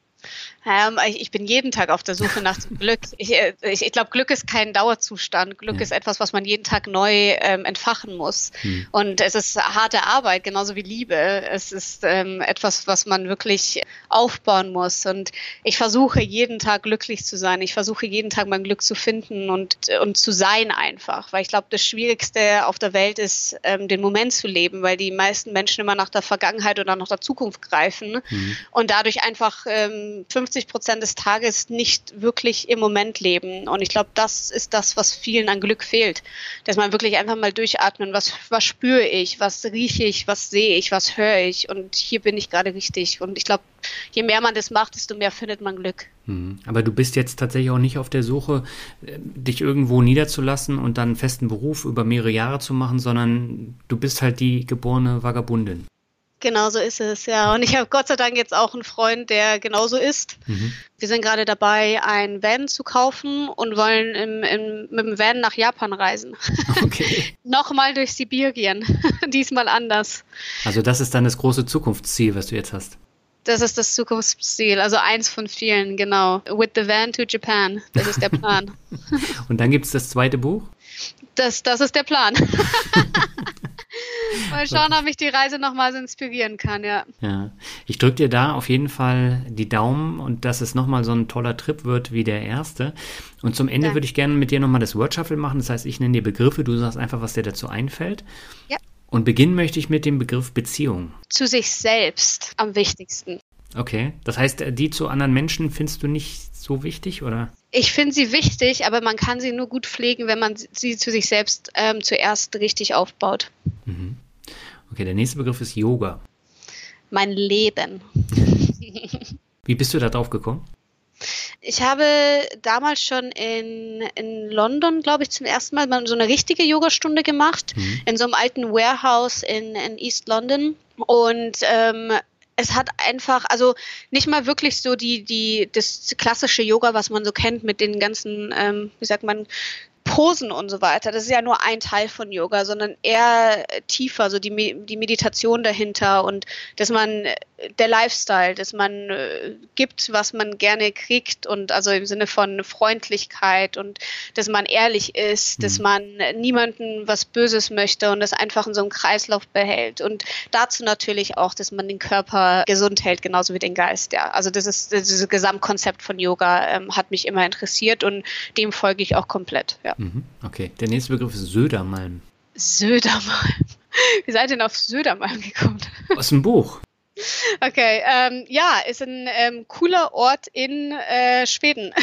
Ähm, ich bin jeden Tag auf der Suche nach Glück. [laughs] Ich, äh, ich, ich glaube, Glück ist kein Dauerzustand. Glück ja. ist etwas, was man jeden Tag neu ähm, entfachen muss. Hm. Und es ist harte Arbeit, genauso wie Liebe. Es ist ähm, etwas, was man wirklich aufbauen muss. Und ich versuche jeden Tag glücklich zu sein. Ich versuche jeden Tag mein Glück zu finden und, und zu sein einfach. Weil ich glaube, das Schwierigste auf der Welt ist, ähm, den Moment zu leben, weil die meisten Menschen immer nach der Vergangenheit oder nach der Zukunft greifen hm. und dadurch einfach ähm, 50 Prozent des Tages nicht wirklich im Moment leben. Und ich glaube, das ist das, was vielen an Glück fehlt. Dass man wirklich einfach mal durchatmen, was, was spüre ich, was rieche ich, was sehe ich, was höre ich. Und hier bin ich gerade richtig. Und ich glaube, je mehr man das macht, desto mehr findet man Glück. Mhm. Aber du bist jetzt tatsächlich auch nicht auf der Suche, äh, dich irgendwo niederzulassen und dann einen festen Beruf über mehrere Jahre zu machen, sondern du bist halt die geborene Vagabundin. Genau so ist es, ja. Und ich habe Gott sei Dank jetzt auch einen Freund, der genauso ist. Mhm. Wir sind gerade dabei, ein Van zu kaufen und wollen im, im, mit dem Van nach Japan reisen. [laughs] Okay. [laughs] Nochmal durch Sibirien. [laughs] Diesmal anders. Also das ist dann das große Zukunftsziel, was du jetzt hast. Das ist das Zukunftsziel, also eins von vielen, genau. With the van to Japan. Das ist der Plan. und dann gibt es das zweite Buch? Das, das ist der Plan. [laughs] Mal schauen, ob ich die Reise nochmal so inspirieren kann, ja. Ja, ich drücke dir da auf jeden Fall die Daumen und dass es nochmal so ein toller Trip wird wie der erste. Und zum Ende würde ich gerne mit dir nochmal das Word Shuffle machen. Das heißt, ich nenne dir Begriffe, du sagst einfach, was dir dazu einfällt. Ja. Und beginnen möchte ich mit dem Begriff Beziehung. Zu sich selbst am wichtigsten. Okay, das heißt, die zu anderen Menschen findest du nicht so wichtig, oder? Ich finde sie wichtig, aber man kann sie nur gut pflegen, wenn man sie zu sich selbst ähm, zuerst richtig aufbaut. Mhm. Okay, der nächste Begriff ist Yoga. Mein Leben. [laughs] Wie bist du da drauf gekommen? Ich habe damals schon in, in London, glaube ich, zum ersten Mal so eine richtige Yogastunde gemacht, mhm. in so einem alten Warehouse in, in East London. Und ähm, es hat einfach, also nicht mal wirklich so die, die, das klassische Yoga, was man so kennt mit den ganzen, ähm, wie sagt man, Posen und so weiter, das ist ja nur ein Teil von Yoga, sondern eher tiefer, so die, die Meditation dahinter und dass man der Lifestyle, dass man äh, gibt, was man gerne kriegt und also im Sinne von Freundlichkeit und dass man ehrlich ist, mhm. dass man niemanden was Böses möchte und das einfach in so einem Kreislauf behält und dazu natürlich auch, dass man den Körper gesund hält, genauso wie den Geist, ja. Also das ist dieses Gesamtkonzept von Yoga ähm, hat mich immer interessiert und dem folge ich auch komplett, ja. Mhm. Okay, der nächste Begriff ist Södermalm. Södermalm. [laughs] Wie seid ihr denn auf Södermalm gekommen? [laughs] Aus dem Buch. Okay, ähm, ja, ist ein ähm, cooler Ort in äh, Schweden,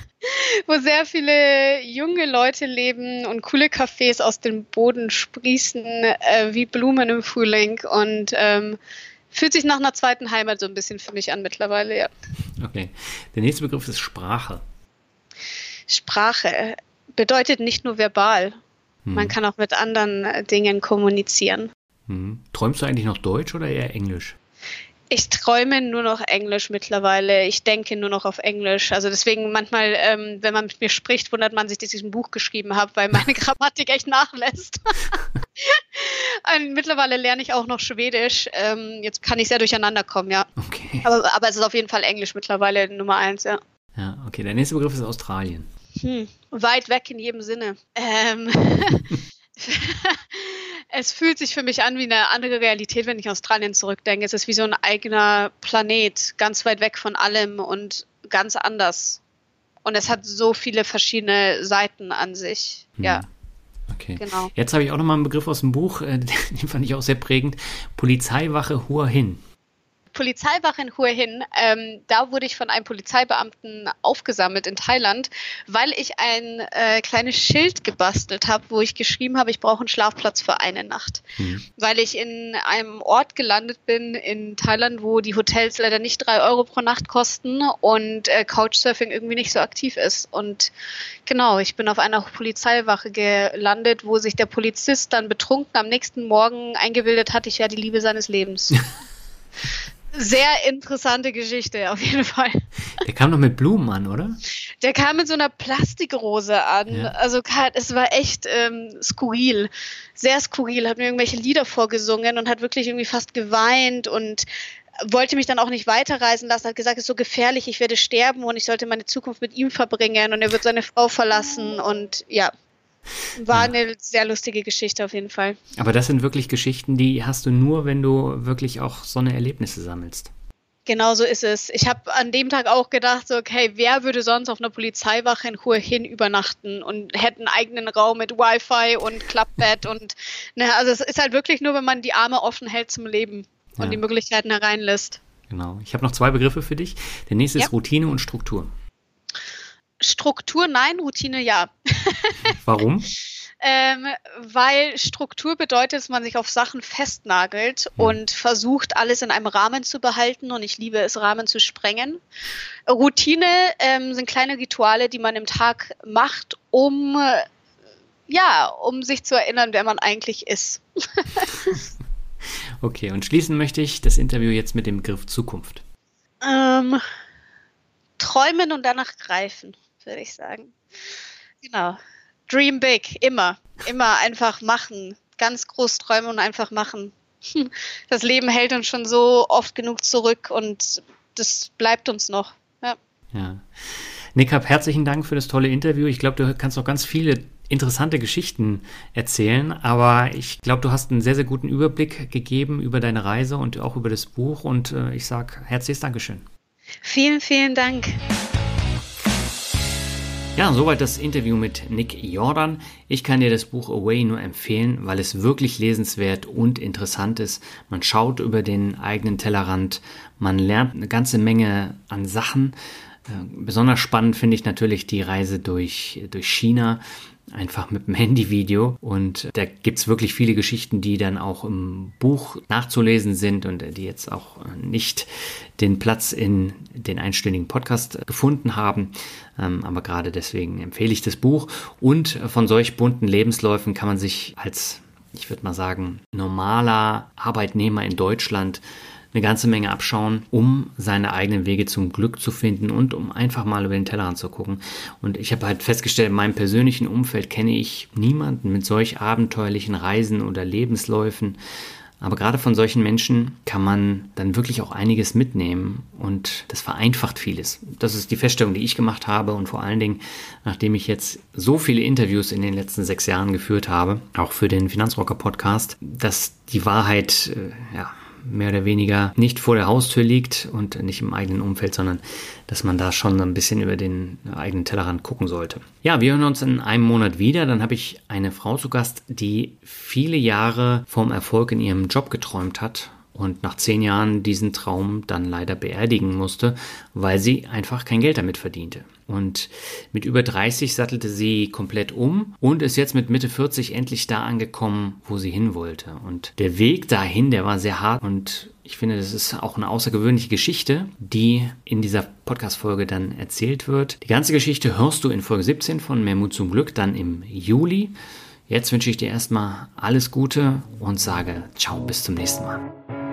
[laughs] wo sehr viele junge Leute leben und coole Cafés aus dem Boden sprießen äh, wie Blumen im Frühling und ähm, fühlt sich nach einer zweiten Heimat so ein bisschen für mich an mittlerweile, ja. Okay, der nächste Begriff ist Sprache. Sprache bedeutet nicht nur verbal. Hm. Man kann auch mit anderen äh, Dingen kommunizieren. Hm. Träumst du eigentlich noch Deutsch oder eher Englisch? Ich träume nur noch Englisch mittlerweile. Ich denke nur noch auf Englisch. Also deswegen manchmal, ähm, wenn man mit mir spricht, wundert man sich, dass ich ein Buch geschrieben habe, weil meine [laughs] Grammatik echt nachlässt. [laughs] mittlerweile lerne ich auch noch Schwedisch. Ähm, jetzt kann ich sehr durcheinander kommen, ja. Okay. Aber, aber es ist auf jeden Fall Englisch mittlerweile Nummer eins, ja. Ja, okay. Der nächste Begriff ist Australien. Hm, weit weg in jedem Sinne. Ähm, [laughs] es fühlt sich für mich an wie eine andere Realität, wenn ich Australien zurückdenke. Es ist wie so ein eigener Planet, ganz weit weg von allem und ganz anders. Und es hat so viele verschiedene Seiten an sich. Hm. Ja. Okay. Genau. Jetzt habe ich auch noch mal einen Begriff aus dem Buch, äh, [laughs] den fand ich auch sehr prägend. Polizeiwache Hua Hin. Polizeiwache in Hue Hin. Ähm, da wurde ich von einem Polizeibeamten aufgesammelt in Thailand, weil ich ein äh, kleines Schild gebastelt habe, wo ich geschrieben habe, ich brauche einen Schlafplatz für eine Nacht. Mhm. Weil ich in einem Ort gelandet bin in Thailand, wo die Hotels leider nicht drei Euro pro Nacht kosten und äh, Couchsurfing irgendwie nicht so aktiv ist. Und genau, ich bin auf einer Polizeiwache gelandet, wo sich der Polizist dann betrunken am nächsten Morgen eingebildet hat, ich wäre die Liebe seines Lebens. [laughs] Sehr interessante Geschichte, auf jeden Fall. Der kam doch mit Blumen an, oder? Der kam mit so einer Plastikrose an. Ja. Also es war echt ähm, skurril. Sehr skurril. Hat mir irgendwelche Lieder vorgesungen und hat wirklich irgendwie fast geweint und wollte mich dann auch nicht weiterreisen lassen, hat gesagt, es ist so gefährlich, ich werde sterben und ich sollte meine Zukunft mit ihm verbringen und er wird seine Frau verlassen und ja, war eine sehr lustige Geschichte auf jeden Fall. Aber das sind wirklich Geschichten, die hast du nur, wenn du wirklich auch so eine Erlebnisse sammelst. Genau so ist es. Ich habe an dem Tag auch gedacht, so, okay, wer würde sonst auf einer Polizeiwache in Hue hin übernachten und hätte einen eigenen Raum mit Wi-Fi und Klappbett [laughs] und ne, also es ist halt wirklich nur, wenn man die Arme offen hält zum Leben und ja. die Möglichkeiten hereinlässt. Genau. Ich habe noch zwei Begriffe für dich. Der nächste ja. ist Routine und Struktur. Struktur nein, Routine ja. [laughs] Warum? ähm, weil Struktur bedeutet, dass man sich auf Sachen festnagelt hm. und versucht, alles in einem Rahmen zu behalten. Und ich liebe es, Rahmen zu sprengen. Routine ähm, sind kleine Rituale, die man im Tag macht, um ja, um sich zu erinnern, wer man eigentlich ist. [laughs] okay, und schließen möchte ich das Interview jetzt mit dem Begriff Zukunft. Ähm, träumen und danach greifen würde ich sagen. Genau. Dream big, immer. Immer einfach machen. Ganz groß träumen und einfach machen. [laughs] Das Leben hält uns schon so oft genug zurück und das bleibt uns noch. Ja. ja. Nick, hab herzlichen Dank für das tolle Interview. Ich glaube, du kannst noch ganz viele interessante Geschichten erzählen, aber ich glaube, du hast einen sehr, sehr guten Überblick gegeben über deine Reise und auch über das Buch und äh, ich sage herzliches Dankeschön. Vielen, vielen Dank. Ja, soweit das Interview mit Nick Jordan. Ich kann dir das Buch Away nur empfehlen, weil es wirklich lesenswert und interessant ist. Man schaut über den eigenen Tellerrand, man lernt eine ganze Menge an Sachen. Äh, besonders spannend finde ich natürlich die Reise durch, durch China einfach mit dem [laughs] Handyvideo. Und da gibt es wirklich viele Geschichten, die dann auch im Buch nachzulesen sind und die jetzt auch nicht den Platz in den einstündigen Podcast gefunden haben. Ähm, aber gerade deswegen empfehle ich das Buch. Und von solch bunten Lebensläufen kann man sich als, ich würde mal sagen, normaler Arbeitnehmer in Deutschland eine ganze Menge abschauen, um seine eigenen Wege zum Glück zu finden und um einfach mal über den Tellerrand zu gucken. Und ich habe halt festgestellt, in meinem persönlichen Umfeld kenne ich niemanden mit solch abenteuerlichen Reisen oder Lebensläufen. Aber gerade von solchen Menschen kann man dann wirklich auch einiges mitnehmen und das vereinfacht vieles. Das ist die Feststellung, die ich gemacht habe und vor allen Dingen, nachdem ich jetzt so viele Interviews in den letzten sechs Jahren geführt habe, auch für den Finanzrocker Podcast, dass die Wahrheit, äh, ja, mehr oder weniger nicht vor der Haustür liegt und nicht im eigenen Umfeld, sondern dass man da schon ein bisschen über den eigenen Tellerrand gucken sollte. Ja, wir hören uns in einem Monat wieder. Dann habe ich eine Frau zu Gast, die viele Jahre vom Erfolg in ihrem Job geträumt hat und nach zehn Jahren diesen Traum dann leider beerdigen musste, weil sie einfach kein Geld damit verdiente. Und mit über 30 sattelte sie komplett um und ist jetzt mit Mitte 40 endlich da angekommen, wo sie hin wollte. Und der Weg dahin, der war sehr hart und ich finde, das ist auch eine außergewöhnliche Geschichte, die in dieser Podcast-Folge dann erzählt wird. Die ganze Geschichte hörst du in Folge 17 von Mehr Mut zum Glück dann im Juli. Jetzt wünsche ich dir erstmal alles Gute und sage ciao, bis zum nächsten Mal.